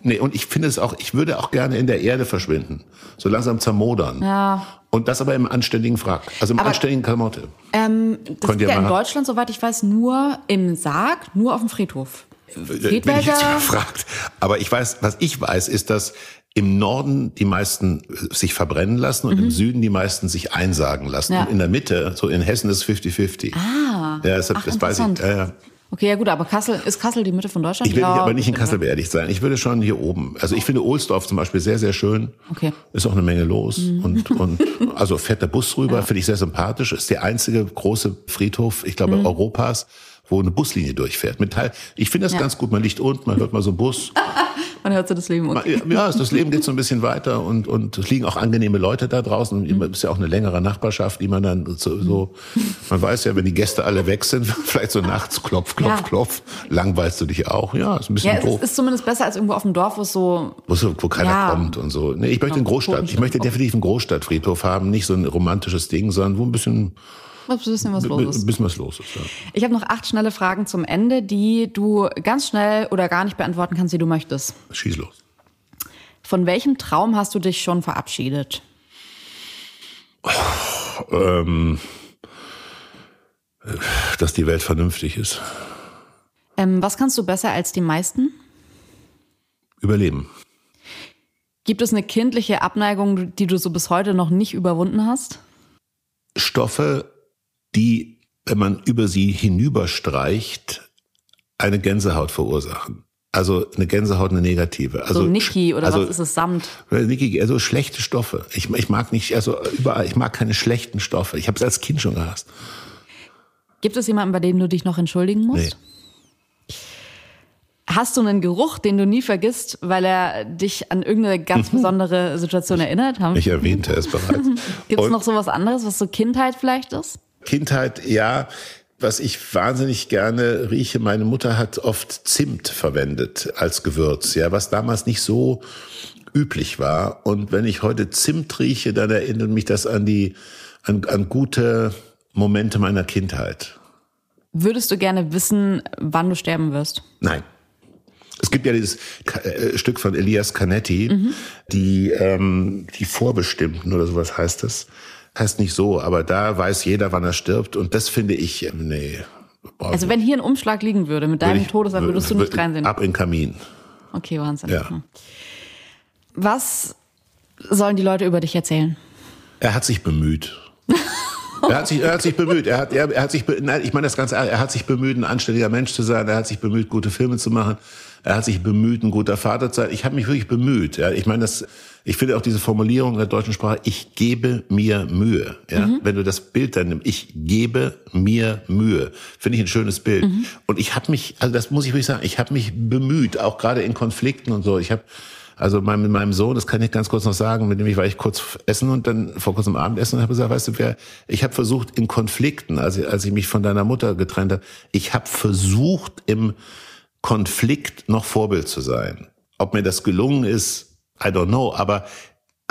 Nee, und ich finde es auch, ich würde auch gerne in der Erde verschwinden. So langsam zermodern. Ja. Und das aber im anständigen Frack. Also im Aber- anständigen Klamotte. Ähm, das Könnt ist ja in Deutschland, soweit ich weiß, nur im Sarg, nur auf dem Friedhof. Bin ich jetzt Friedwälder, gefragt. Aber ich weiß, was ich weiß, ist, dass im Norden die meisten äh, sich verbrennen lassen und im Süden die meisten sich einsagen lassen. Mhm. Ja. Und in der Mitte, so in Hessen ist es 50-50. Ah. Ja, das, Ach, das weiß ich. interessant. Ja, ja. Okay, ja gut, aber Kassel, ist Kassel die Mitte von Deutschland? Ich will ja, aber nicht in. Kassel beerdigt sein. Ich würde schon hier oben. Also ich finde Ohlsdorf zum Beispiel sehr, sehr schön. Okay. Mhm. Ist auch eine Menge los. Und, und also fährt der Bus rüber, finde ich sehr sympathisch. Ist der einzige große Friedhof, ich glaube, Mhm. Europas, wo eine Buslinie durchfährt. Mit Teil, ich finde das ganz gut. Man liegt unten, man hört mal so einen Bus. Man hört so das Leben. Okay. Ja, das Leben geht so ein bisschen weiter und, und es liegen auch angenehme Leute da draußen. Mhm. Es ist ja auch eine längere Nachbarschaft, die man dann so, so man weiß ja, wenn die Gäste alle weg sind, vielleicht so nachts klopf, klopf, Ja. klopf, langweilst du dich auch. Ja, ist ein bisschen Ja, es doof. ist, ist zumindest besser als irgendwo auf dem Dorf, wo es so. wo, so, wo keiner Ja. kommt und so. Nee, ich möchte einen Großstadt. Ich möchte definitiv einen Großstadtfriedhof haben, nicht so ein romantisches Ding, sondern wo ein bisschen, Was wissen, was ein los ist. bisschen was los ist. Ja. Ich habe noch acht schnelle Fragen zum Ende, die du ganz schnell oder gar nicht beantworten kannst, wie du möchtest. Schieß los. Von welchem Traum hast du dich schon verabschiedet? Ähm, dass die Welt vernünftig ist. Ähm, was kannst du besser als die meisten? Überleben. Gibt es eine kindliche Abneigung, die du so bis heute noch nicht überwunden hast? Stoffe, die, wenn man über sie hinüberstreicht, eine Gänsehaut verursachen. Also eine Gänsehaut, eine negative. Also so Niki oder also, was ist es? Samt? Niki, also schlechte Stoffe. Ich, ich mag nicht, also überall, ich mag keine schlechten Stoffe. Ich habe es als Kind schon gehasst. Gibt es jemanden, bei dem du dich noch entschuldigen musst? Nee. Hast du einen Geruch, den du nie vergisst, weil er dich an irgendeine ganz besondere Situation erinnert? Haben- Ich erwähnte es bereits. Gibt es noch so was anderes, was so Kindheit vielleicht ist? Kindheit, ja. Was ich wahnsinnig gerne rieche, meine Mutter hat oft Zimt verwendet als Gewürz, ja, was damals nicht so üblich war. Und wenn ich heute Zimt rieche, dann erinnert mich das an die, an, an gute Momente meiner Kindheit. Würdest du gerne wissen, wann du sterben wirst? Nein. Es gibt ja dieses äh, Stück von Elias Canetti, die, ähm, die Vorbestimmten oder sowas heißt es. Heißt nicht so, aber da weiß jeder, wann er stirbt. Und das finde ich, ähm, nee, Also wenn hier ein Umschlag liegen würde mit deinem Todesfall, würdest du nicht reinsehen. Ab in den Kamin. Okay, Wahnsinn. Ja. Hm. Was sollen die Leute über dich erzählen? Er hat sich bemüht. Er hat sich, er hat sich bemüht. Er hat, er, er hat sich, nein, ich meine das ganz ehrlich, er hat sich bemüht, ein anständiger Mensch zu sein. Er hat sich bemüht, gute Filme zu machen. Er hat sich bemüht, ein guter Vater zu sein. Ich habe mich wirklich bemüht. Ja, ich meine das, ich finde auch diese Formulierung in der deutschen Sprache, ich gebe mir Mühe. Ja, wenn du das Bild dann nimmst, ich gebe mir Mühe, finde ich ein schönes Bild. Und ich habe mich, also das muss ich wirklich sagen, ich habe mich bemüht, auch gerade in Konflikten und so. Ich habe also mein, mit meinem Sohn, das kann ich ganz kurz noch sagen, mit dem ich war ich kurz essen und dann vor kurzem Abendessen und habe gesagt, weißt du, wer, ich habe versucht in Konflikten, als ich, als ich mich von deiner Mutter getrennt habe, ich habe versucht im Konflikt noch Vorbild zu sein. Ob mir das gelungen ist, I don't know, aber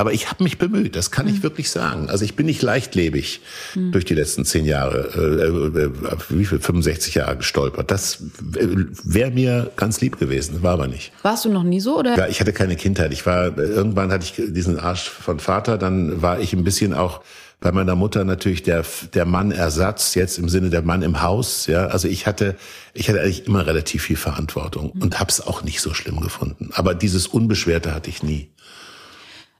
aber ich habe mich bemüht, das kann ich wirklich sagen. Also ich bin nicht leichtlebig durch die letzten zehn Jahre, äh, äh, wie viel, 65 Jahre gestolpert. Das wäre mir ganz lieb gewesen, war aber nicht. Warst du noch nie so oder? Ja, ich hatte keine Kindheit. Ich war irgendwann hatte ich diesen Arsch von Vater, dann war ich ein bisschen auch bei meiner Mutter natürlich der der Mann-Ersatz, jetzt im Sinne der Mann im Haus. Ja, also ich hatte ich hatte eigentlich immer relativ viel Verantwortung und hab's auch nicht so schlimm gefunden. Aber dieses Unbeschwerte hatte ich nie.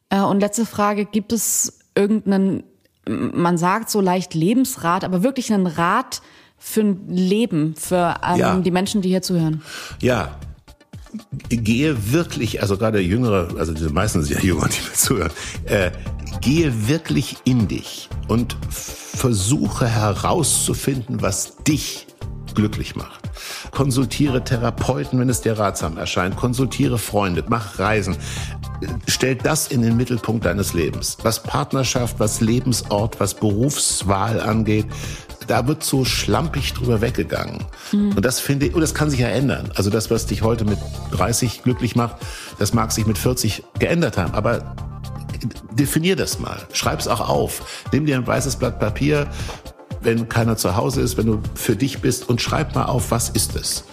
Äh, Und letzte Frage, gibt es irgendeinen, man sagt so leicht Lebensrat, aber wirklich einen Rat für ein Leben, für ähm, Ja. die Menschen, die hier zuhören? Ja, gehe wirklich, also gerade Jüngere, also die meisten sind ja Jünger, die mir zuhören, äh, gehe wirklich in dich und versuche herauszufinden, was dich glücklich macht. Konsultiere Therapeuten, wenn es dir ratsam erscheint. Konsultiere Freunde, mach Reisen. Stell das in den Mittelpunkt deines Lebens. Was Partnerschaft, was Lebensort, was Berufswahl angeht, da wird so schlampig drüber weggegangen. Und das finde ich, und das kann sich ja ändern. Also das, was dich heute mit 30 glücklich macht, das mag sich mit 40 geändert haben. Aber definier das mal. Schreib's auch auf. Nimm dir ein weißes Blatt Papier, wenn keiner zu Hause ist, wenn du für dich bist und schreib mal auf, was ist es?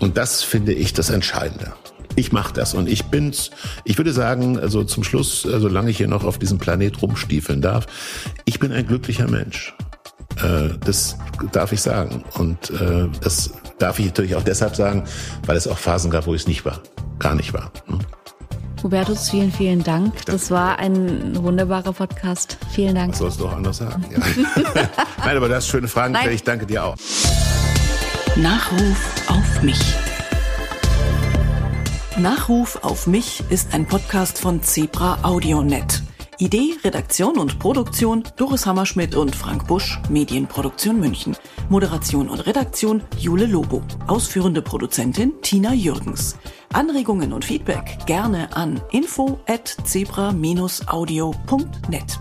Und das finde ich das Entscheidende. Ich mache das und ich bin's. Ich würde sagen, also zum Schluss, solange ich hier noch auf diesem Planet rumstiefeln darf, ich bin ein glücklicher Mensch. Äh, das darf ich sagen. Und äh, das darf ich natürlich auch deshalb sagen, weil es auch Phasen gab, wo ich es nicht war. Gar nicht war. Hm? Hubertus, vielen, vielen Dank. Das war ein wunderbarer Podcast. Vielen Dank. Was sollst du auch anders sagen? Ja. Nein, aber du hast schöne Fragen Nein. gestellt. Ich danke dir auch. Nachruf auf mich. Nachruf auf mich ist ein Podcast von Zebra AudioNet. Idee, Redaktion und Produktion Doris Hammerschmidt und Frank Busch, Medienproduktion München. Moderation und Redaktion Jule Lobo. Ausführende Produzentin Tina Jürgens. Anregungen und Feedback gerne an info at zebra-audio.net.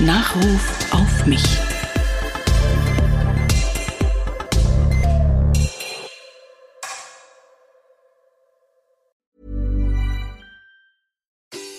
Nachruf auf mich.